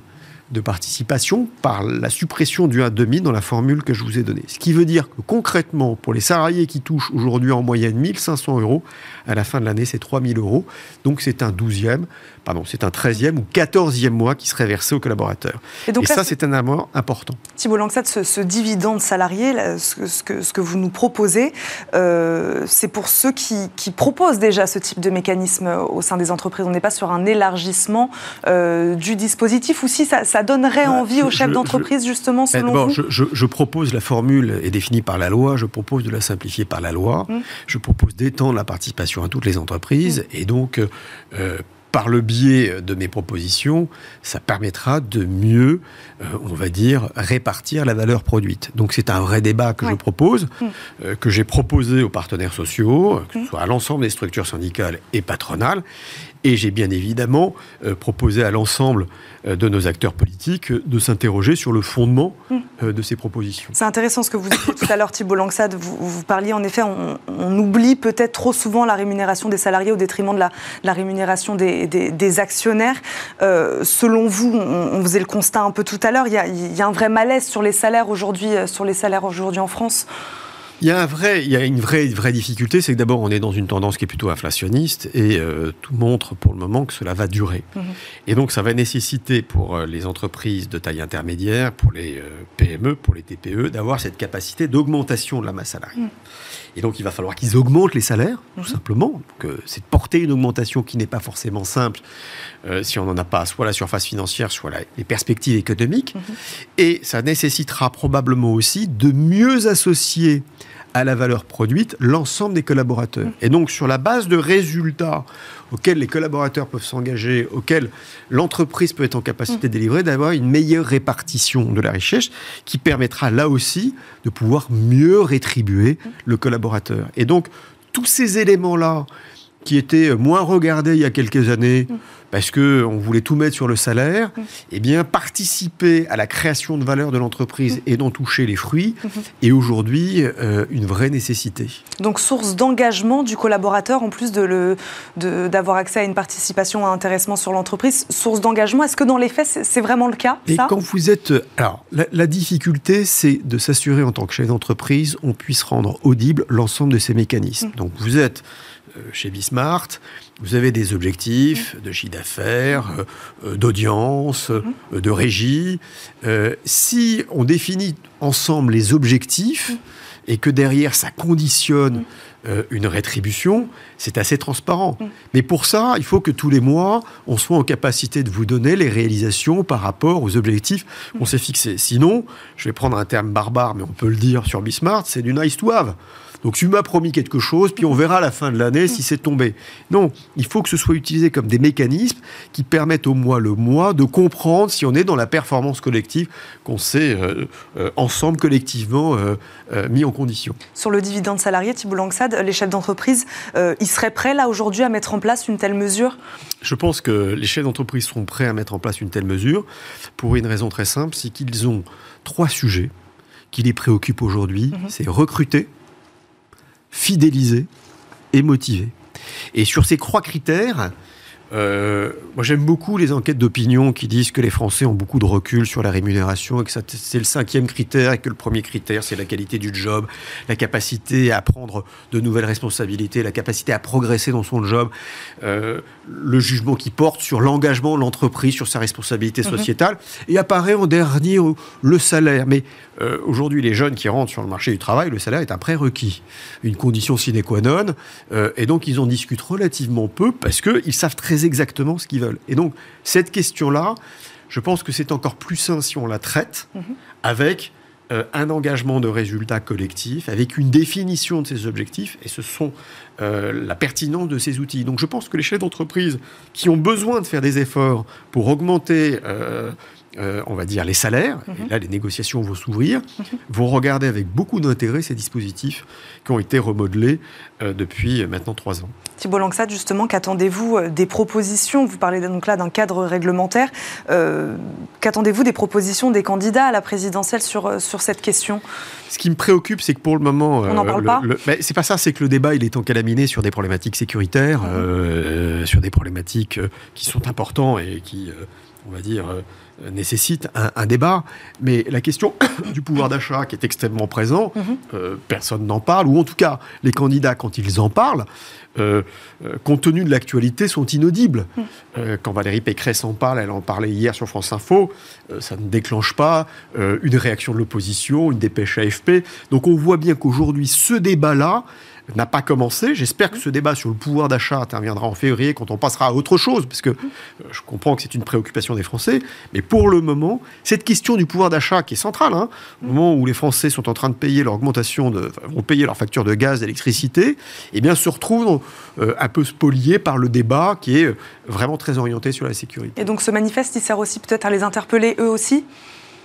Speaker 5: de participation par la suppression du 1,5 dans la formule que je vous ai donnée. Ce qui veut dire que concrètement, pour les salariés qui touchent aujourd'hui en moyenne 1500 euros, à la fin de l'année, c'est 3000 euros. Donc c'est un 12e pardon, c'est un 13e ou 14e mois qui serait versé aux collaborateurs. Et, donc ça, c'est un amour important.
Speaker 1: Thibault Langsat, ce, ce dividende salarié, ce, que, ce, que, vous nous proposez, euh, c'est pour ceux qui, proposent déjà ce type de mécanisme au sein des entreprises. On n'est pas sur un élargissement euh, du dispositif ou si ça, donnerait bah, envie aux chefs d'entreprise, justement, eh, selon vous
Speaker 5: je, propose la formule est définie par la loi, je propose de la simplifier par la loi, mmh. je propose d'étendre la participation à toutes les entreprises mmh. et donc euh, par le biais de mes propositions, ça permettra de mieux, euh, on va dire, répartir la valeur produite. Donc c'est un vrai débat que je propose, mm. euh, que j'ai proposé aux partenaires sociaux, que ce mm. soit à l'ensemble des structures syndicales et patronales, et j'ai bien évidemment euh, proposé à l'ensemble euh, de nos acteurs politiques euh, de s'interroger sur le fondement hmm. de ces propositions.
Speaker 1: C'est intéressant ce que vous disiez tout à l'heure, Thibault Langsad. Vous, vous, parliez en effet, on, oublie peut-être trop souvent la rémunération des salariés au détriment de la, rémunération des, actionnaires. selon vous, on, faisait le constat un peu tout à l'heure, il, il y, a un vrai malaise sur les salaires aujourd'hui, sur les salaires aujourd'hui en France.
Speaker 5: Il y a, un vrai, il y a une vraie, vraie difficulté, c'est que d'abord on est dans une tendance qui est plutôt inflationniste et euh, tout montre pour le moment que cela va durer. Mhm. Et donc ça va nécessiter pour euh, les entreprises de taille intermédiaire, pour les euh, PME, pour les TPE, d'avoir cette capacité d'augmentation de la masse salariale. Mhm. Et donc il va falloir qu'ils augmentent les salaires, tout mhm. simplement. c'est de porter une augmentation qui n'est pas forcément simple si on n'en a pas soit la surface financière, soit les perspectives économiques. Et ça nécessitera probablement aussi de mieux associer à la valeur produite l'ensemble des collaborateurs. Et donc sur la base de résultats auxquels les collaborateurs peuvent s'engager, auxquels l'entreprise peut être en capacité de délivrer, d'avoir une meilleure répartition de la richesse qui permettra là aussi de pouvoir mieux rétribuer le collaborateur. Et donc tous ces éléments-là qui étaient moins regardés il y a quelques années, parce qu'on voulait tout mettre sur le salaire, mm. eh bien, participer à la création de valeur de l'entreprise mm. et d'en toucher les fruits mm-hmm. est aujourd'hui euh, une vraie nécessité.
Speaker 1: Donc, source d'engagement du collaborateur, en plus d'avoir de d'avoir accès à une participation, à un intéressement sur l'entreprise, source d'engagement, est-ce que dans les faits, c'est vraiment le cas
Speaker 5: Et quand vous êtes... Alors, la, difficulté, c'est de s'assurer en tant que chef d'entreprise, on puisse rendre audible l'ensemble de ces mécanismes. Mm. Donc, vous êtes chez Bismart, vous avez des objectifs de chiffre d'affaires, euh, euh, d'audience, de régie. si on définit ensemble les objectifs et que derrière ça conditionne une rétribution, c'est assez transparent. Mais pour ça, il faut que tous les mois, on soit en capacité de vous donner les réalisations par rapport aux objectifs qu'on s'est fixés. Sinon, je vais prendre un terme barbare, mais on peut le dire sur Bismart, c'est du nice to have. Donc tu m'as promis quelque chose, puis on verra à la fin de l'année si c'est tombé. Non, il faut que ce soit utilisé comme des mécanismes qui permettent au mois le mois de comprendre si on est dans la performance collective qu'on s'est euh, euh, ensemble collectivement euh, mis en condition.
Speaker 1: Sur le dividende salarié, Thibault Langsad, les chefs d'entreprise, ils seraient prêts là aujourd'hui à mettre en place une telle mesure?
Speaker 5: Je pense que les chefs d'entreprise seront prêts à mettre en place une telle mesure pour une raison très simple, c'est qu'ils ont trois sujets qui les préoccupent aujourd'hui. Mhm. C'est recruter, fidéliser et motiver. Et sur ces trois critères, euh, moi, j'aime beaucoup les enquêtes d'opinion qui disent que les Français ont beaucoup de recul sur la rémunération et que c'est le cinquième critère et que le premier critère, c'est la qualité du job, la capacité à prendre de nouvelles responsabilités, la capacité à progresser dans son job, euh, le jugement qui porte sur l'engagement de l'entreprise, sur sa responsabilité mhm. sociétale. Et apparaît en dernier le salaire. Mais euh, aujourd'hui, les jeunes qui rentrent sur le marché du travail, le salaire est un prérequis, une condition sine qua non. et donc, ils en discutent relativement peu parce qu'ils savent très exactement ce qu'ils veulent. Et donc, cette question-là, je pense que c'est encore plus sain si on la traite mhm. avec euh, un engagement de résultat collectif avec une définition de ces objectifs et ce sont euh, la pertinence de ces outils. Donc je pense que les chefs d'entreprise qui ont besoin de faire des efforts pour augmenter euh, euh, on va dire, les salaires, et là les négociations vont s'ouvrir, vont regarder avec beaucoup d'intérêt ces dispositifs qui ont été remodelés euh, depuis maintenant trois ans.
Speaker 1: Thibault Langsat, justement, qu'attendez-vous euh, des propositions? Vous parlez donc là d'un cadre réglementaire. qu'attendez-vous des propositions des candidats à la présidentielle sur, sur cette question?
Speaker 5: Ce qui me préoccupe, c'est que pour le moment...
Speaker 1: On n'en parle pas?
Speaker 5: C'est pas ça, c'est que le débat, il est encalaminé sur des problématiques sécuritaires, mmh. sur des problématiques qui sont importantes et qui, on va dire euh, nécessite un, débat. Mais la question du pouvoir d'achat qui est extrêmement présent, mhm. euh, personne n'en parle, ou en tout cas, les candidats, quand ils en parlent, euh, compte tenu de l'actualité, sont inaudibles. Mhm. quand Valérie Pécresse en parle, elle en parlait hier sur France Info, ça ne déclenche pas une réaction de l'opposition, une dépêche AFP. Donc on voit bien qu'aujourd'hui, ce débat-là, n'a pas commencé. J'espère que ce débat sur le pouvoir d'achat interviendra en février quand on passera à autre chose, parce que euh, je comprends que c'est une préoccupation des Français. Mais pour le moment, cette question du pouvoir d'achat qui est centrale, hein, au moment où les Français sont en train de payer leur augmentation, vont payer leur facture de gaz, d'électricité, eh bien se retrouve euh, un peu spolié par le débat qui est euh, vraiment très orienté sur la sécurité.
Speaker 1: Et donc ce manifeste, il sert aussi peut-être à les interpeller eux aussi?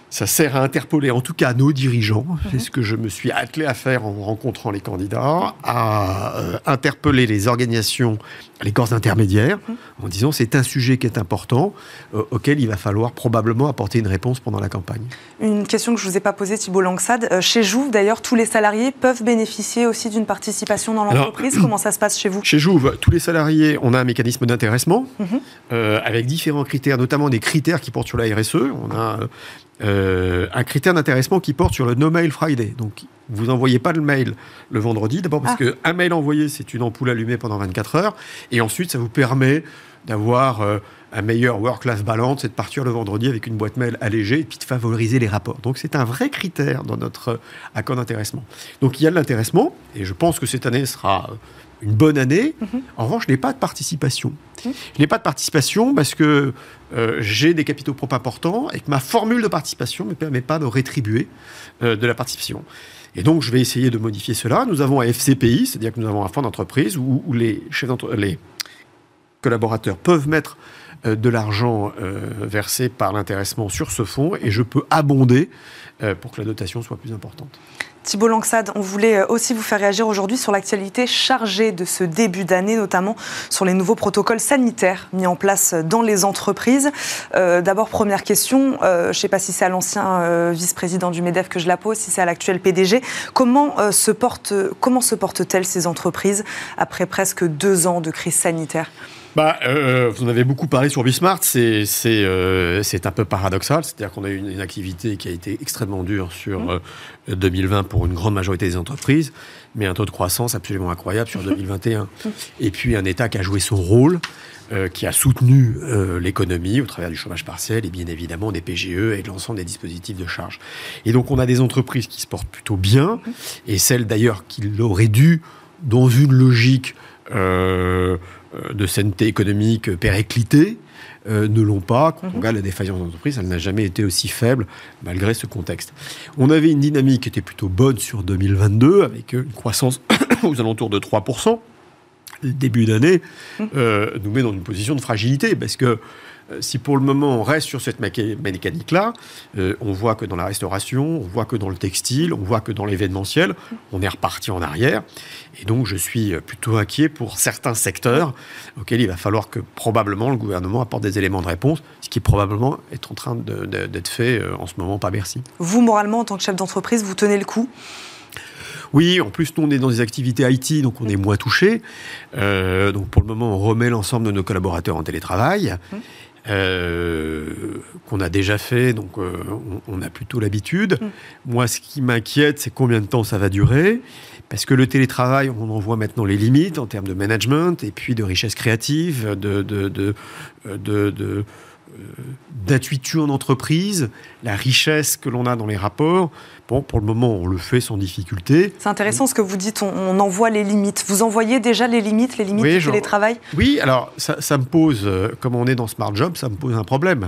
Speaker 5: Ça sert à interpeller en tout cas nos dirigeants, c'est mhm. ce que je me suis attelé à faire en rencontrant les candidats, à euh, interpeller les organisations, les corps intermédiaires, mhm. en disant c'est un sujet qui est important, euh, auquel il va falloir probablement apporter une réponse pendant la campagne.
Speaker 1: Une question que je ne vous ai pas posée, Thibault Langsad. Euh, chez Jouve, d'ailleurs, tous les salariés peuvent bénéficier aussi d'une participation dans l'entreprise. Comment ça se passe chez vous?
Speaker 5: Chez Jouve, tous les salariés, on a un mécanisme d'intéressement mhm. avec différents critères, notamment des critères qui portent sur la RSE. On a euh, un critère d'intéressement qui porte sur le No Mail Friday. Donc, vous n'envoyez pas le mail le vendredi, d'abord parce ah. qu'un mail envoyé, c'est une ampoule allumée pendant 24 heures, et ensuite, ça vous permet d'avoir euh, un meilleur work-life balance et de partir le vendredi avec une boîte mail allégée et puis de favoriser les rapports. Donc, c'est un vrai critère dans notre euh, accord d'intéressement. Donc, il y a de l'intéressement, et je pense que cette année sera une bonne année. Mhm. En revanche, je n'ai pas de participation. Mhm. Je n'ai pas de participation parce que euh, j'ai des capitaux propres importants et que ma formule de participation ne me permet pas de rétribuer de la participation. Et donc, je vais essayer de modifier cela. Nous avons un FCPI, c'est-à-dire que nous avons un fonds d'entreprise où, les, les collaborateurs peuvent mettre euh, de l'argent versé par l'intéressement sur ce fonds et je peux abonder pour que la dotation soit plus importante.
Speaker 1: Thibault Langsad, on voulait euh, aussi vous faire réagir aujourd'hui sur l'actualité chargée de ce début d'année, notamment sur les nouveaux protocoles sanitaires mis en place dans les entreprises. Euh, d'abord, première question, euh, je ne sais pas si c'est à l'ancien vice-président du MEDEF que je la pose, si c'est à l'actuel PDG. Comment se portent, portent-elles ces entreprises après presque deux ans de crise sanitaire?
Speaker 5: Bah, euh, vous en avez beaucoup parlé sur Bismart, c'est euh, un peu paradoxal, c'est-à-dire qu'on a eu une, activité qui a été extrêmement dure sur 2020 mmh. euh, pour une grande majorité des entreprises, mais un taux de croissance absolument incroyable sur 2021. Mmh. Et puis un État qui a joué son rôle, qui a soutenu l'économie au travers du chômage partiel et bien évidemment des PGE et de l'ensemble des dispositifs de charge. Et donc on a des entreprises qui se portent plutôt bien, mmh. et celles d'ailleurs qui l'auraient dû, dans une logique euh, de sainteté économique périclitée euh, ne l'ont pas. Quand on mhm. regarde la défaillance d'entreprise, elle n'a jamais été aussi faible malgré ce contexte. On avait une dynamique qui était plutôt bonne sur 2022 avec une croissance aux alentours de 3%. Le début d'année mhm. euh, nous met dans une position de fragilité parce que euh, si pour le moment on reste sur cette mécanique-là, euh, on voit que dans la restauration, on voit que dans le textile, on voit que dans l'événementiel, on est reparti en arrière. Et donc je suis plutôt inquiet pour certains secteurs auxquels il va falloir que probablement le gouvernement apporte des éléments de réponse, ce qui probablement est en train d'être fait euh, en ce moment par Bercy.
Speaker 1: Vous, moralement, en tant que chef d'entreprise, vous tenez le coup?
Speaker 5: Oui, en plus, nous, on est dans des activités IT, donc on est moins touché. donc pour le moment, on remet l'ensemble de nos collaborateurs en télétravail. Hum. Euh, qu'on a déjà fait, donc euh, on, a plutôt l'habitude. Mm. Moi, ce qui m'inquiète, c'est combien de temps ça va durer. Parce que le télétravail, on en voit maintenant les limites en termes de management et puis de richesse créative, de, de, de, de d'intuitu en entreprise, la richesse que l'on a dans les rapports. Bon, pour le moment, on le fait sans difficulté.
Speaker 1: C'est intéressant ce que vous dites, on, envoie les limites. Vous envoyez déjà les limites, les limites du télétravail?
Speaker 5: Oui, alors ça, me pose, euh, comme on est dans Smart Job, ça me pose un problème.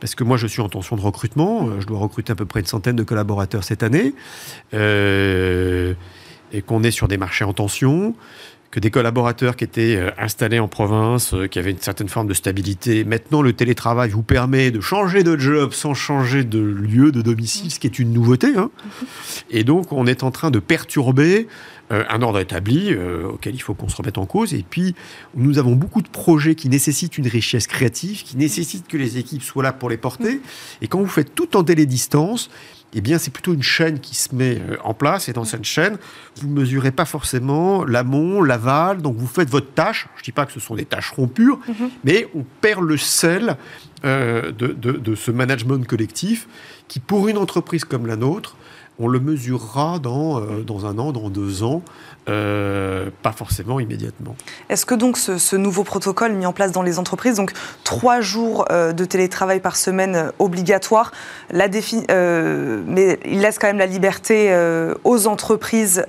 Speaker 5: Parce que moi, je suis en tension de recrutement, euh, je dois recruter à peu près une centaine de collaborateurs cette année, euh, et qu'on est sur des marchés en tension que des collaborateurs qui étaient euh, installés en province, euh, qui avaient une certaine forme de stabilité. Maintenant, le télétravail vous permet de changer de job sans changer de lieu, de domicile, ce qui est une nouveauté. Hein. Et donc, on est en train de perturber euh, un ordre établi auquel il faut qu'on se remette en cause. Et puis, nous avons beaucoup de projets qui nécessitent une richesse créative, qui nécessitent que les équipes soient là pour les porter. Et quand vous faites tout en télédistance, eh bien, c'est plutôt une chaîne qui se met euh, en place. Et dans cette chaîne, vous ne mesurez pas forcément l'amont, l'aval. Donc, vous faites votre tâche. Je ne dis pas que ce sont des tâches rompues, mhm. mais on perd le sel euh, de, de, ce management collectif qui, pour une entreprise comme la nôtre, on le mesurera dans, euh, dans un an, dans deux ans, euh, pas forcément immédiatement.
Speaker 1: Est-ce que donc ce, nouveau protocole mis en place dans les entreprises, donc trois jours euh, de télétravail par semaine obligatoire, mais il laisse quand même la liberté aux entreprises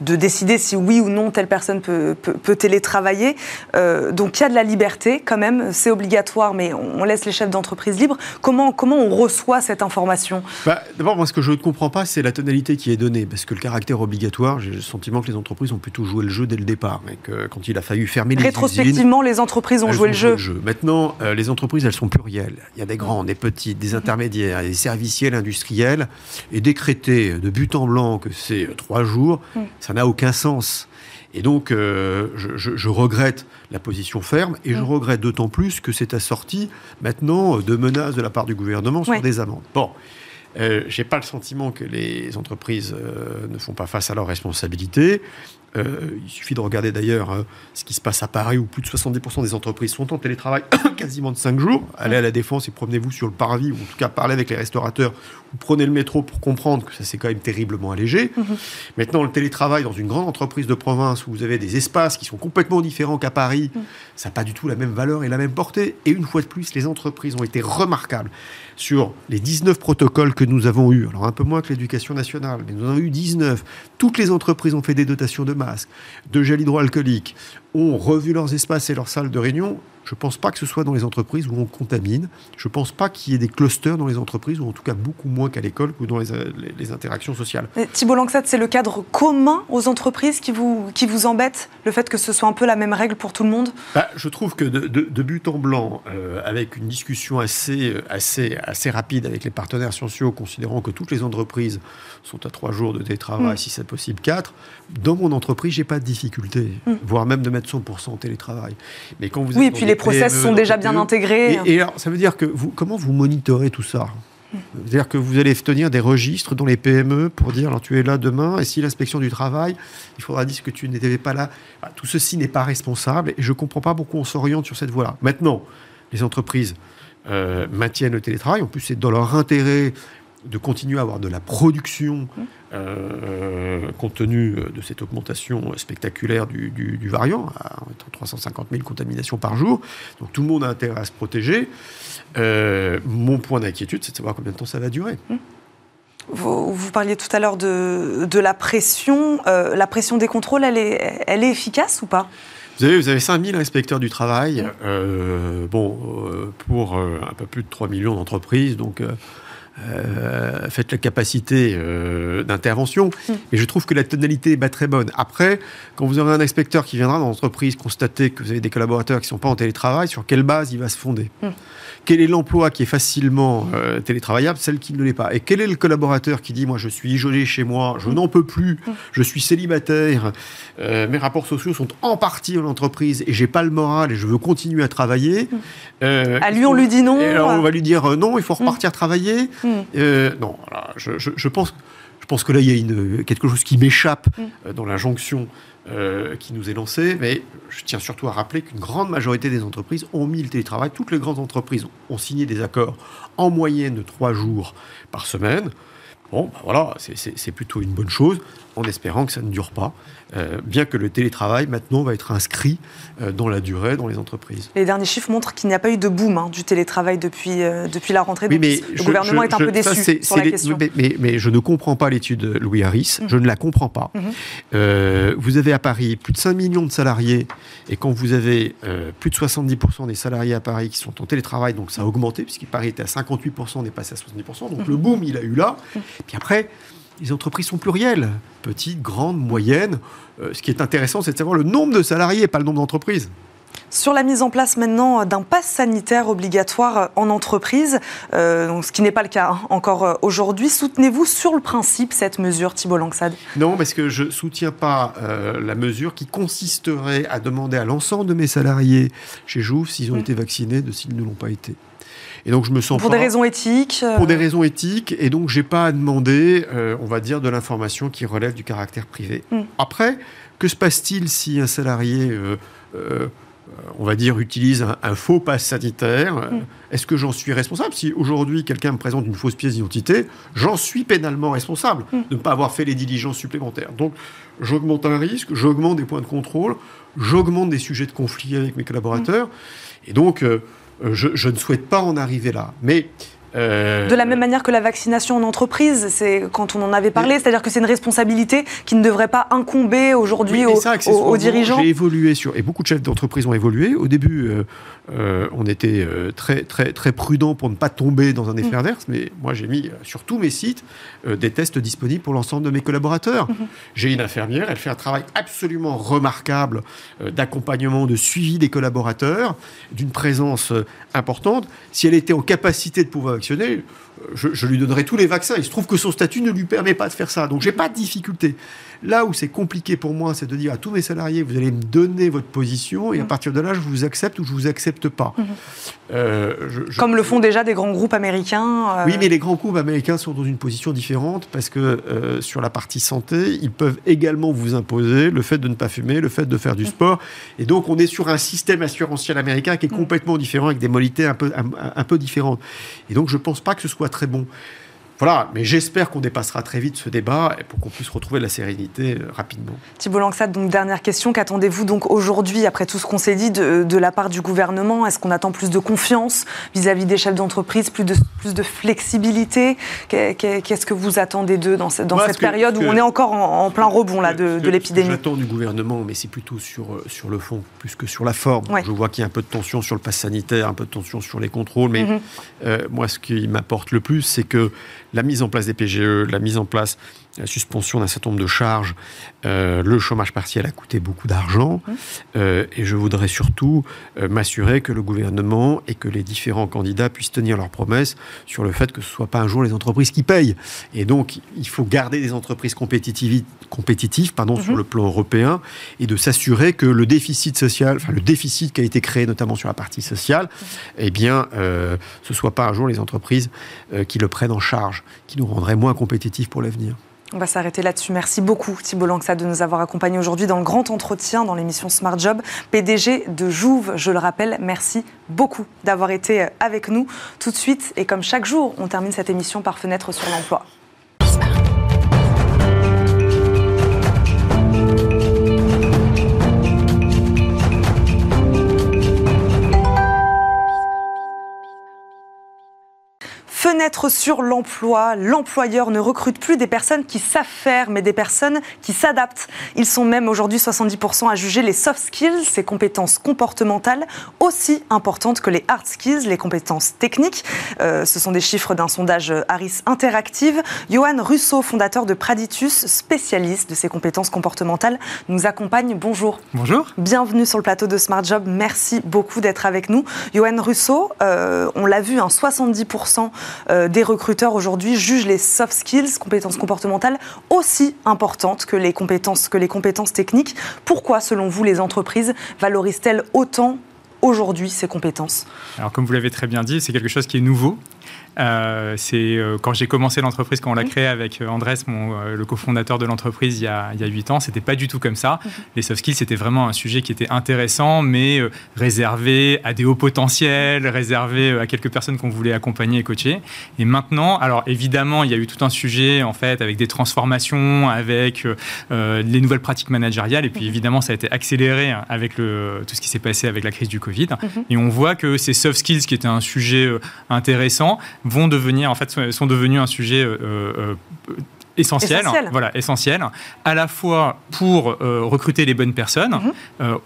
Speaker 1: de décider si oui ou non telle personne peut, peut, télétravailler. Euh, donc il y a de la liberté quand même, c'est obligatoire, mais on laisse les chefs d'entreprise libres. Comment, comment on reçoit cette information?
Speaker 5: Bah, D'abord, moi ce que je ne comprends pas, c'est la tonalité qui est donnée, parce que le caractère obligatoire, j'ai le sentiment que les entreprises ont plutôt joué le jeu dès le départ, mais que quand il a fallu fermer les
Speaker 1: Rétrospectivement, les entreprises ont joué le jeu.
Speaker 5: Maintenant, euh, les entreprises, elles sont plurielles. Il y a des grands, des petits, des intermédiaires, des serviciels industriels, et décréter de but en blanc que c'est euh, trois jours, mm ça n'a aucun sens. Et donc, euh, je, regrette la position ferme, et je regrette d'autant plus que c'est assorti maintenant de menaces de la part du gouvernement sur des amendes. Bon, euh, j'ai pas le sentiment que les entreprises euh, ne font pas face à leurs responsabilités. Euh, il suffit de regarder d'ailleurs hein, ce qui se passe à Paris, où plus de 70% des entreprises sont en télétravail quasiment de 5 jours. Allez à la Défense et promenez-vous sur le parvis, ou en tout cas parlez avec les restaurateurs, ou prenez le métro pour comprendre que ça s'est quand même terriblement allégé. Mhm. Maintenant, le télétravail dans une grande entreprise de province, où vous avez des espaces qui sont complètement différents qu'à Paris, mhm. ça n'a pas du tout la même valeur et la même portée. Et une fois de plus, les entreprises ont été remarquables sur les 19 protocoles que nous avons eus. Alors un peu moins que l'éducation nationale, mais nous en avons eu 19. Toutes les entreprises ont fait des dotations de masques, de gel hydroalcoolique, ont revu leurs espaces et leurs salles de réunion. Je ne pense pas que ce soit dans les entreprises où on contamine. Je ne pense pas qu'il y ait des clusters dans les entreprises, ou en tout cas beaucoup moins qu'à l'école ou dans les, interactions sociales.
Speaker 1: Thibault Langsat, c'est le cadre commun aux entreprises qui vous, qui vous embête Le fait que ce soit un peu la même règle pour tout le monde?
Speaker 5: Bah, Je trouve que de, but en blanc, euh, avec une discussion assez, assez, assez rapide avec les partenaires sociaux, considérant que toutes les entreprises sont à trois jours de télétravail, mm. si c'est possible quatre, dans mon entreprise, j'ai pas de difficulté, mm. voire même de mettre 100% en télétravail.
Speaker 1: Mais quand vous oui, et puis les process sont déjà bien intégrés.
Speaker 5: Et, alors, ça veut dire que vous, comment vous monitorez tout ça? C'est-à-dire que vous allez tenir des registres dans les PME pour dire alors tu es là demain et si l'inspection du travail, il faudra dire que tu n'étais pas là. tout ceci n'est pas responsable et je ne comprends pas pourquoi on s'oriente sur cette voie-là. Maintenant, les entreprises euh, maintiennent le télétravail. En plus, c'est dans leur intérêt de continuer à avoir de la production euh, compte tenu de cette augmentation spectaculaire du, variant, à 350 000 contaminations par jour. Donc tout le monde a intérêt à se protéger. Euh, mon point d'inquiétude, c'est de savoir combien de temps ça va durer.
Speaker 1: Vous, parliez tout à l'heure de, de, la pression. Euh, la pression des contrôles, elle est, elle est efficace ou pas?
Speaker 5: Vous avez, vous avez 5000 inspecteurs du travail, bon, pour un peu plus de 3 millions d'entreprises, donc euh, faites la capacité euh, d'intervention. Mm. Et je trouve que la tonalité est très bonne. Après, quand vous aurez un inspecteur qui viendra dans l'entreprise constater que vous avez des collaborateurs qui ne sont pas en télétravail, sur quelle base il va se fonder? Mm. Quel est l'emploi qui est facilement euh, télétravaillable, celle qui ne l'est pas? Et quel est le collaborateur qui dit Moi, je suis isolé chez moi, je n'en peux plus, mm. je suis célibataire, mes rapports sociaux sont en partie en entreprise et j'ai pas le moral et je veux continuer à travailler.
Speaker 1: à lui, on lui dit non.
Speaker 5: alors, on va lui dire Non, il faut repartir travailler. Euh, non, je, pense, je pense que là, il y a une, quelque chose qui m'échappe hmm. euh, dans l'injonction euh, qui nous est lancée, mais je tiens surtout à rappeler qu'une grande majorité des entreprises ont mis le télétravail. Toutes les grandes entreprises ont signé des accords en moyenne de trois jours par semaine. Bon, bah voilà, c'est plutôt une bonne chose, en espérant que ça ne dure pas. Euh, bien que le télétravail maintenant va être inscrit euh, dans la durée dans les entreprises.
Speaker 1: Les derniers chiffres montrent qu'il n'y a pas eu de boom hein, du télétravail depuis, euh, depuis la rentrée. Oui, mais le gouvernement est un peu déçu sur la question.
Speaker 5: Mais, mais, je ne comprends pas l'étude Louis Harris, mhm. je ne la comprends pas. Mhm. vous avez à Paris plus de 5 millions de salariés, et quand vous avez plus de 70% des salariés à Paris qui sont en télétravail, donc ça a augmenté, puisqu'il Paris était à 58%, on est passé à 70%, donc mhm. le boom, il a eu là. Puis après, les entreprises sont plurielles, petites, grandes, moyennes. Euh, ce qui est intéressant, c'est de savoir le nombre de salariés, pas le nombre d'entreprises.
Speaker 1: Sur la mise en place maintenant d'un pass sanitaire obligatoire en entreprise, euh, ce qui n'est pas le cas hein, encore euh, aujourd'hui, soutenez-vous sur le principe cette mesure, Thibault Langsad?
Speaker 5: Non, parce que je ne soutiens pas la mesure qui consisterait à demander à l'ensemble de mes salariés chez Jouve s'ils ont mmh. été vaccinés de s'ils ne l'ont pas été.
Speaker 1: Et donc je me sens pour des raisons éthiques.
Speaker 5: Pour des raisons éthiques, et donc j'ai pas à demander, euh, on va dire, de l'information qui relève du caractère privé. Hmm. Après, que se passe-t-il si un salarié euh, euh, on va dire, utilise un, faux passe sanitaire, hmm. est-ce que j'en suis responsable Si aujourd'hui quelqu'un me présente une fausse pièce d'identité, j'en suis pénalement responsable hmm. de ne pas avoir fait les diligences supplémentaires. Donc j'augmente un risque, j'augmente des points de contrôle, j'augmente des sujets de conflit avec mes collaborateurs. Et donc, euh, je, ne souhaite pas en arriver là. Mais
Speaker 1: euh, de la même manière que la vaccination en entreprise, c'est quand on en avait parlé, c'est-à-dire que c'est une responsabilité qui ne devrait pas incomber aujourd'hui aux, dirigeants.
Speaker 5: J'ai évolué sur et beaucoup de chefs d'entreprise ont évolué. Au début, euh, euh, on était très très très prudent pour ne pas tomber dans un effet mm. inverse, mais moi j'ai mis sur tous mes sites des tests disponibles pour l'ensemble de mes collaborateurs. Mm-hmm. J'ai une infirmière, elle fait un travail absolument remarquable d'accompagnement, de suivi des collaborateurs, d'une présence importante. Si elle était en capacité de pouvoir je, lui donnerai tous les vaccins. Il se trouve que son statut ne lui permet pas de faire ça. Donc, j'ai pas de difficulté. Là où c'est compliqué pour moi, c'est de dire à tous mes salariés, vous allez me donner votre position et à mm. partir de là, je vous accepte ou je vous accepte pas. Mm-hmm.
Speaker 1: Euh, Comme le font déjà des grands groupes américains.
Speaker 5: Euh. Oui, mais les grands groupes américains sont dans une position différente parce que euh, sur la partie santé, ils peuvent également vous imposer le fait de ne pas fumer, le fait de faire du mm. sport. Et donc, on est sur un système assurantiel américain qui est mm. complètement différent avec des modalités un peu, un peu différentes. Et donc, je ne pense pas que ce soit très bon. Voilà, mais j'espère qu'on dépassera très vite ce débat pour qu'on puisse retrouver la sérénité euh, rapidement.
Speaker 1: Thibault Langsat, donc dernière question. Qu'attendez-vous donc aujourd'hui, après tout ce qu'on s'est dit, de, la part du gouvernement? Est-ce qu'on attend plus de confiance vis-à-vis des chefs d'entreprise, plus de, plus de flexibilité? Qu'est-ce que vous attendez d'eux dans, dans cette période où on est encore en, plein rebond là, de, de l'épidémie?
Speaker 5: J'attends du gouvernement, mais c'est plutôt sur, euh, sur le fond, plus que sur la forme. Je vois qu'il y a un peu de tension sur le pass sanitaire, un peu de tension sur les contrôles, mais mm-hmm. euh, moi, ce qui m'apporte le plus, c'est que la mise en place des PGE, la mise en place la suspension d'un certain nombre de charges, euh, le chômage partiel a coûté beaucoup d'argent. Mmh. Euh, et je voudrais surtout euh, m'assurer que le gouvernement et que les différents candidats puissent tenir leurs promesses sur le fait que ce ne soit pas un jour les entreprises qui payent. Et donc, il faut garder des entreprises compétitives, compétitives pardon, sur le plan européen et de s'assurer que le déficit social, enfin le déficit qui a été créé notamment sur la partie sociale, mmh. eh bien, ce ne soit pas un jour les entreprises qui le prennent en charge, qui nous rendraient moins compétitifs pour l'avenir.
Speaker 1: On va s'arrêter là-dessus. Merci beaucoup Thibault Langsat de nous avoir accompagnés aujourd'hui dans le grand entretien dans l'émission Smart Job. PDG de Jouve, je le rappelle, merci beaucoup d'avoir été avec nous tout de suite. Et comme chaque jour, on termine cette émission par fenêtre sur l'emploi. Fenêtre sur l'emploi, l'employeur ne recrute plus des personnes qui savent faire, mais des personnes qui s'adaptent. Ils sont même aujourd'hui 70% à juger les soft skills, ces compétences comportementales, aussi importantes que les hard skills, les compétences techniques. Euh, ce sont des chiffres d'un sondage Harris Interactive. Johan Russo, fondateur de Praditus, spécialiste de ces compétences comportementales, nous accompagne. Bonjour.
Speaker 2: Bonjour.
Speaker 1: Bienvenue sur le plateau de Smart Job. Merci beaucoup d'être avec nous. Johan Russo, euh, on l'a vu, un 70% euh, des recruteurs aujourd'hui jugent les soft skills, compétences comportementales, aussi importantes que les compétences, que les compétences techniques. Pourquoi, selon vous, les entreprises valorisent-elles autant aujourd'hui ces compétences?
Speaker 6: Alors comme vous l'avez très bien dit, c'est quelque chose qui est nouveau. Euh, c'est euh, quand j'ai commencé l'entreprise, quand on l'a créé avec euh, Andrés, mon, le cofondateur de l'entreprise, il y a huit ans, c'était pas du tout comme ça. Mhm. Les soft skills, c'était vraiment un sujet qui était intéressant, mais réservé à des hauts potentiels, réservé à quelques personnes qu'on voulait accompagner et coacher. Et maintenant, alors évidemment, il y a eu tout un sujet en fait avec des transformations, avec les nouvelles pratiques managériales, et puis mhm. évidemment, ça a été accéléré avec le, tout ce qui s'est passé avec la crise du Covid. Et on voit que ces soft skills, qui étaient un sujet intéressant, vont devenir, en fait, sont devenus un sujet euh, euh, essentiel, voilà, essentiel, à la fois pour euh, recruter les bonnes personnes, mhm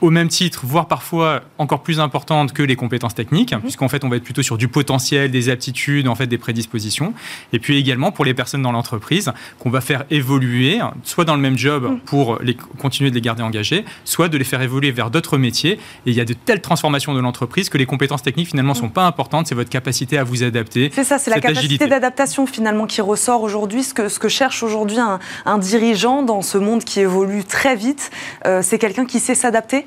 Speaker 6: au même titre, voire parfois encore plus importante que les compétences techniques, mhm. puisqu'en fait, on va être plutôt sur du potentiel, des aptitudes, en fait, des prédispositions. Et puis également pour les personnes dans l'entreprise, qu'on va faire évoluer, soit dans le même job mhm. pour les, continuer de les garder engagés, soit de les faire évoluer vers d'autres métiers. Et il y a de telles transformations de l'entreprise que les compétences techniques, finalement, ne sont mhm. pas importantes. C'est votre capacité à vous adapter.
Speaker 1: C'est ça, c'est la capacité d'adaptation, finalement, qui ressort aujourd'hui. Ce que, ce que cherche aujourd'hui un, dirigeant dans ce monde qui évolue très vite, euh, c'est quelqu'un qui sait s'adapter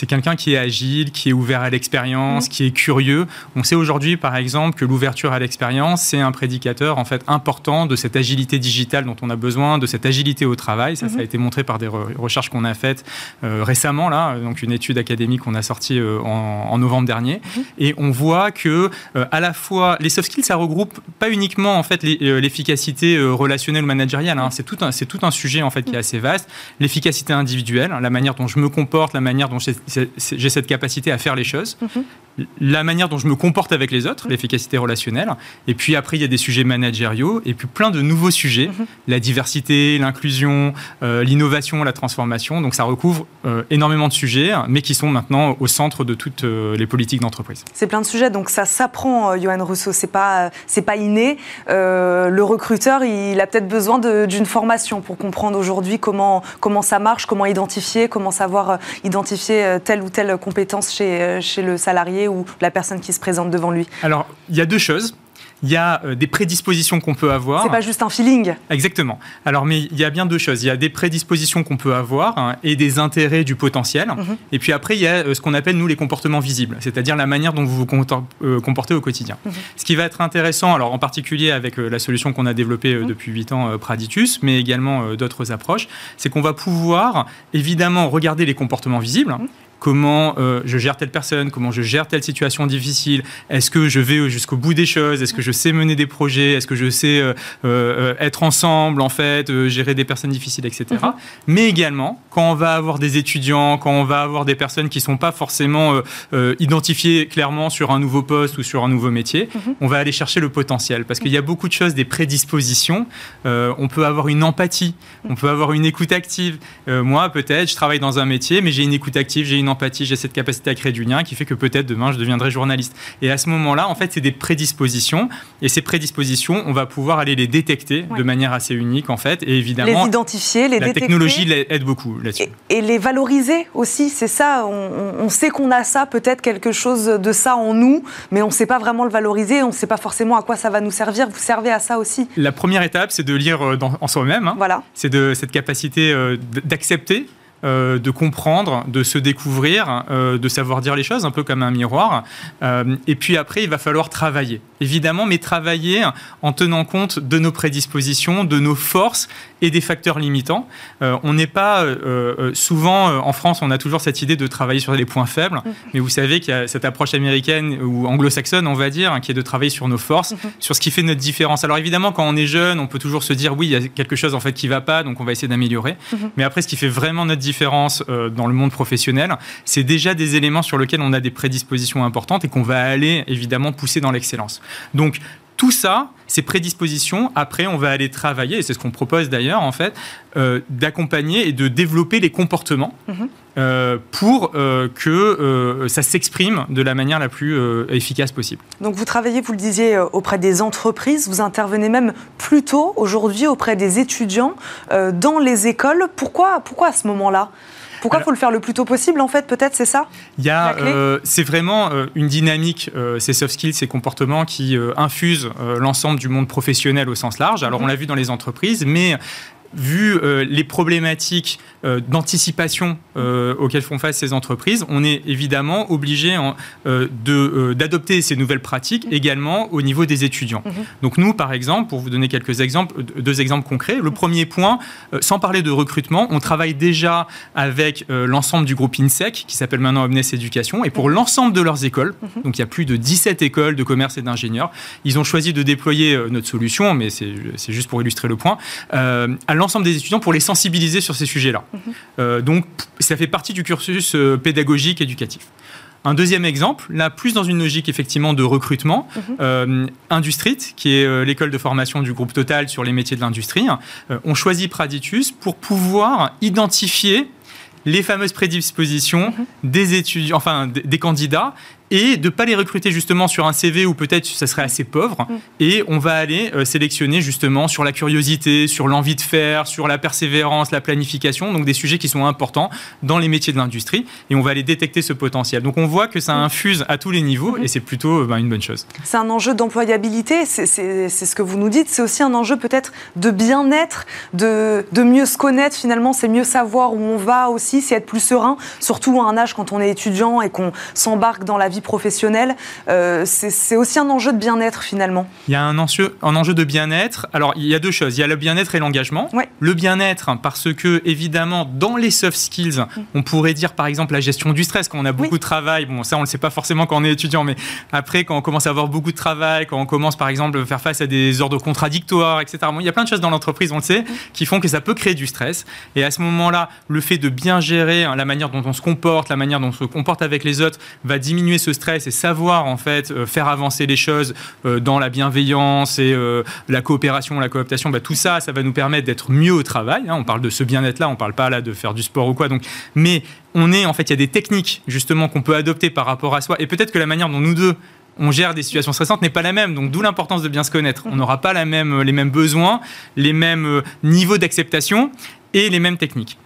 Speaker 6: c'est quelqu'un qui est agile, qui est ouvert à l'expérience, mm. qui est curieux. On sait aujourd'hui, par exemple, que l'ouverture à l'expérience, c'est un prédicateur en fait important de cette agilité digitale dont on a besoin, de cette agilité au travail. Ça, ça a mm-hmm. été montré par des recherches qu'on a faites euh, récemment, là, donc une étude académique qu'on a sortie euh, en, novembre dernier. Mm-hmm. Et on voit que euh, à la fois les soft skills, ça regroupe pas uniquement en fait l'efficacité relationnelle ou managériale. Hein. c'est tout un c'est tout un sujet en fait qui est mm. assez vaste. L'efficacité individuelle, la manière dont je me comporte, la manière dont j'ai cette capacité à faire les choses. Mhm la manière dont je me comporte avec les autres, l'efficacité relationnelle. Et puis après, il y a des sujets managériaux et puis plein de nouveaux sujets, mhm. la diversité, l'inclusion, euh, l'innovation, la transformation. Donc ça recouvre euh, énormément de sujets, mais qui sont maintenant au centre de toutes euh, les politiques d'entreprise.
Speaker 1: C'est plein de sujets, donc ça s'apprend, Johan Rousseau. C'est pas, c'est pas inné. le recruteur, il a peut-être besoin d'une formation pour comprendre aujourd'hui comment comment ça marche, comment identifier, comment savoir identifier telle ou telle compétence chez chez le salarié ou la personne qui se présente devant lui.
Speaker 6: Alors, il y a deux choses il y a euh, des prédispositions qu'on peut avoir.
Speaker 1: C'est pas juste un feeling.
Speaker 6: Exactement. Alors, mais il y a bien deux choses. Il y a des prédispositions qu'on peut avoir hein, et des intérêts du potentiel. Mhm. Et puis après, il y a euh, ce qu'on appelle, nous, les comportements visibles, c'est-à-dire la manière dont vous vous euh, comportez au quotidien. Mhm. Ce qui va être intéressant, alors en particulier avec la solution qu'on a développée mhm. depuis 8 ans, Praditus, mais également d'autres approches, c'est qu'on va pouvoir évidemment regarder les comportements visibles comment euh, je gère telle personne, comment je gère telle situation difficile, est-ce que je vais jusqu'au bout des choses, est-ce que je sais mener des projets, est-ce que je sais euh, euh, être ensemble, en fait, gérer des personnes difficiles, etc. Mhm. Mais également, quand on va avoir des étudiants, quand on va avoir des personnes qui ne sont pas forcément identifiées clairement sur un nouveau poste ou sur un nouveau métier, mhm. on va aller chercher le potentiel. Parce qu'il y a beaucoup de choses, des prédispositions. on peut avoir une empathie, on peut avoir une écoute active. moi, peut-être, je travaille dans un métier, mais j'ai une écoute active, j'ai une empathie, j'ai cette capacité à créer du lien qui fait que peut-être demain je deviendrai journaliste. Et à ce moment-là, en fait, c'est des prédispositions. Et ces prédispositions, on va pouvoir aller les détecter de manière assez unique, en fait. Et évidemment,
Speaker 1: les identifier, les
Speaker 6: la
Speaker 1: détecter.
Speaker 6: La technologie aide beaucoup là-dessus.
Speaker 1: Et, les valoriser aussi, c'est ça. On, sait qu'on a ça, peut-être quelque chose de ça en nous, mais on ne sait pas vraiment le valoriser. On ne sait pas forcément à quoi ça va nous servir. Vous servez à ça aussi.
Speaker 6: La première étape, c'est de lire euh, en soi-même. Hein.
Speaker 1: Voilà.
Speaker 6: C'est de cette capacité euh, d'accepter euh, de comprendre, de se découvrir, euh, de savoir dire les choses, un peu comme un miroir. Euh, et puis après, il va falloir travailler, évidemment, mais travailler en tenant compte de nos prédispositions, de nos forces et des facteurs limitants. on n'est pas souvent en France, on a toujours cette idée de travailler sur les points faibles, mm-hmm. mais vous savez qu'il y a cette approche américaine ou anglo-saxonne, on va dire, hein, qui est de travailler sur nos forces, mm-hmm. sur ce qui fait notre différence. Alors évidemment, quand on est jeune, on peut toujours se dire oui, il y a quelque chose en fait qui va pas, donc on va essayer d'améliorer. Mm-hmm. Mais après, ce qui fait vraiment notre différence euh, dans le monde professionnel, c'est déjà des éléments sur lesquels on a des prédispositions importantes et qu'on va aller évidemment pousser dans l'excellence. Donc tout ça, ces prédispositions, après, on va aller travailler, et c'est ce qu'on propose d'ailleurs, en fait, euh, d'accompagner et de développer les comportements mhm. euh, pour que ça s'exprime de la manière la plus efficace possible.
Speaker 1: Donc, vous travaillez, vous le disiez, auprès des entreprises, vous intervenez même plutôt aujourd'hui auprès des étudiants dans les écoles. Pourquoi, pourquoi à ce moment-là? Pourquoi il faut le faire le plus tôt possible, en fait, peut-être, c'est ça
Speaker 6: Il y a, euh, c'est vraiment euh, une dynamique, euh, ces soft skills, ces comportements qui infusent l'ensemble du monde professionnel au sens large. Alors, mhm. on l'a vu dans les entreprises, mais vu les problématiques d'anticipation auxquelles font face ces entreprises, on est évidemment obligé d'adopter ces nouvelles pratiques également au niveau des étudiants. Mhm. Donc nous, par exemple, pour vous donner quelques exemples, deux exemples concrets, le premier point, sans parler de recrutement, on travaille déjà avec l'ensemble du groupe INSEC, qui s'appelle maintenant Omnes Éducation, et pour mhm. l'ensemble de leurs écoles, mhm. donc il y a plus de 17 écoles de commerce et d'ingénieurs, ils ont choisi de déployer notre solution, mais c'est juste pour illustrer le point, à l'ensemble des étudiants pour les sensibiliser sur ces sujets-là. Euh, donc, ça fait partie du cursus euh, pédagogique éducatif. Un deuxième exemple, là plus dans une logique effectivement de recrutement, mhm. euh, Industrit, qui est l'école de formation du groupe Total sur les métiers de l'industrie, ont choisi Praditus pour pouvoir identifier les fameuses prédispositions mhm. des étudiants, enfin des candidats, et de ne pas les recruter justement sur un CV où peut-être ça serait assez pauvre. Mm. Et on va aller euh, sélectionner justement sur la curiosité, sur l'envie de faire, sur la persévérance, la planification, donc des sujets qui sont importants dans les métiers de l'industrie. Et on va aller détecter ce potentiel. Donc on voit que ça mm. infuse à tous les niveaux mm-hmm. et c'est plutôt euh, ben, une bonne chose.
Speaker 1: C'est un enjeu d'employabilité, c'est ce que vous nous dites. C'est aussi un enjeu peut-être de bien-être, de, de mieux se connaître finalement. C'est mieux savoir où on va aussi, c'est être plus serein, surtout à un âge quand on est étudiant et qu'on s'embarque dans la vie professionnelle. Euh, c'est aussi un enjeu de bien-être finalement.
Speaker 6: Il y a un enjeu, un enjeu de bien-être. Alors il y a deux choses. Il y a le bien-être et l'engagement. Le bien-être parce que évidemment dans les soft skills, mm. on pourrait dire par exemple la gestion du stress quand on a beaucoup de travail. Bon ça on le sait pas forcément quand on est étudiant, mais après quand on commence à avoir beaucoup de travail, quand on commence par exemple à faire face à des ordres contradictoires, etc. il y a plein de choses dans l'entreprise, on le sait, mm. qui font que ça peut créer du stress. Et à ce moment-là, le fait de bien gérer hein, la manière dont on se comporte, la manière dont on se comporte avec les autres, va diminuer ce stress et savoir en fait euh, faire avancer les choses euh, dans la bienveillance et euh, la coopération, la cooptation, bah, tout ça, ça va nous permettre d'être mieux au travail. Hein. On parle de ce bien-être-là, on parle pas là de faire du sport ou quoi. Donc, mais on est en fait, il y a des techniques justement qu'on peut adopter par rapport à soi et peut-être que la manière dont nous deux on gère des situations stressantes n'est pas la même. Donc d'où l'importance de bien se connaître. On n'aura pas les mêmes besoins, les mêmes niveaux d'acceptation et les mêmes techniques.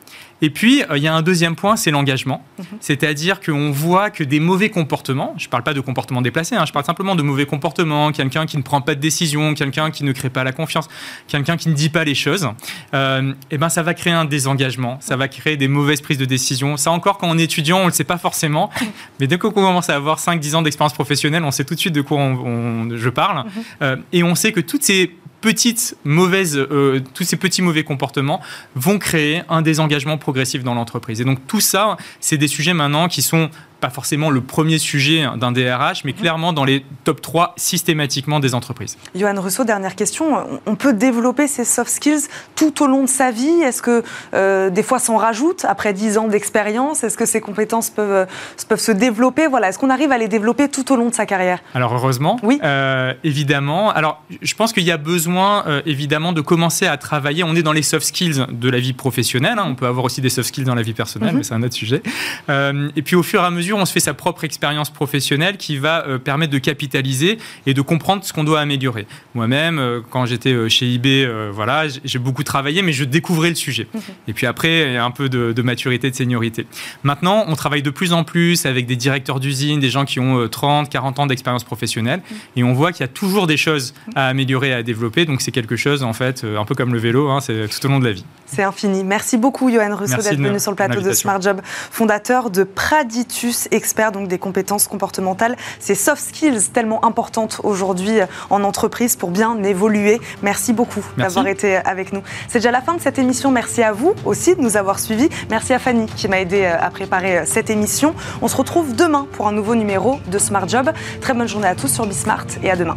Speaker 6: Et puis, euh, il y a un deuxième point, c'est l'engagement. Mhm. C'est-à-dire qu'on voit que des mauvais comportements, je ne parle pas de comportements déplacés, hein, je parle simplement de mauvais comportements, quelqu'un qui ne prend pas de décision, quelqu'un qui ne crée pas la confiance, quelqu'un qui ne dit pas les choses, euh, eh ben, ça va créer un désengagement, ça va créer des mauvaises prises de décision. Ça encore, quand on est étudiant, on ne le sait pas forcément, mais dès qu'on commence à avoir 5-10 ans d'expérience professionnelle, on sait tout de suite de quoi je parle. Mhm. Euh, et on sait que toutes ces petites mauvaises, euh, tous ces petits mauvais comportements vont créer un désengagement progressif dans l'entreprise. Et donc tout ça, c'est des sujets maintenant qui sont pas forcément le premier sujet d'un DRH, mais mhm. clairement dans les top 3 systématiquement des entreprises.
Speaker 1: Johan Rousseau, dernière question. On peut développer ces soft skills tout au long de sa vie? Est-ce que euh, des fois s'en rajoute après 10 ans d'expérience? Est-ce que ces compétences peuvent, euh, peuvent se développer? Voilà. Est-ce qu'on arrive à les développer tout au long de sa carrière?
Speaker 6: Alors heureusement, oui. Euh, évidemment. Alors je pense qu'il y a besoin évidemment de commencer à travailler. On est dans les soft skills de la vie professionnelle. Hein. On peut avoir aussi des soft skills dans la vie personnelle, mhm. mais c'est un autre sujet. et puis au fur et à mesure, on se fait sa propre expérience professionnelle qui va euh, permettre de capitaliser et de comprendre ce qu'on doit améliorer. Moi-même, euh, quand j'étais euh, chez eBay, voilà, j'ai beaucoup travaillé, mais je découvrais le sujet. Mhm. Et puis après, il y a un peu de, maturité, de seniorité. Maintenant, on travaille de plus en plus avec des directeurs d'usine, des gens qui ont 30, 40 ans d'expérience professionnelle, mhm. et on voit qu'il y a toujours des choses à améliorer, à développer. Donc c'est quelque chose, en fait, un peu comme le vélo, hein, c'est tout au long de la vie.
Speaker 1: C'est infini. Merci beaucoup, Johan Rousseau, d'être venu sur le plateau de Smart Job, fondateur de Praditus expert donc des compétences comportementales, ces soft skills tellement importantes aujourd'hui en entreprise pour bien évoluer. Merci beaucoup d'avoir été avec nous. C'est déjà la fin de cette émission. Merci à vous aussi de nous avoir suivis. Merci à Fanny qui m'a aidé euh, à préparer euh, cette émission. On se retrouve demain pour un nouveau numéro de Smart Job. Très bonne journée à tous sur Bismart et à demain.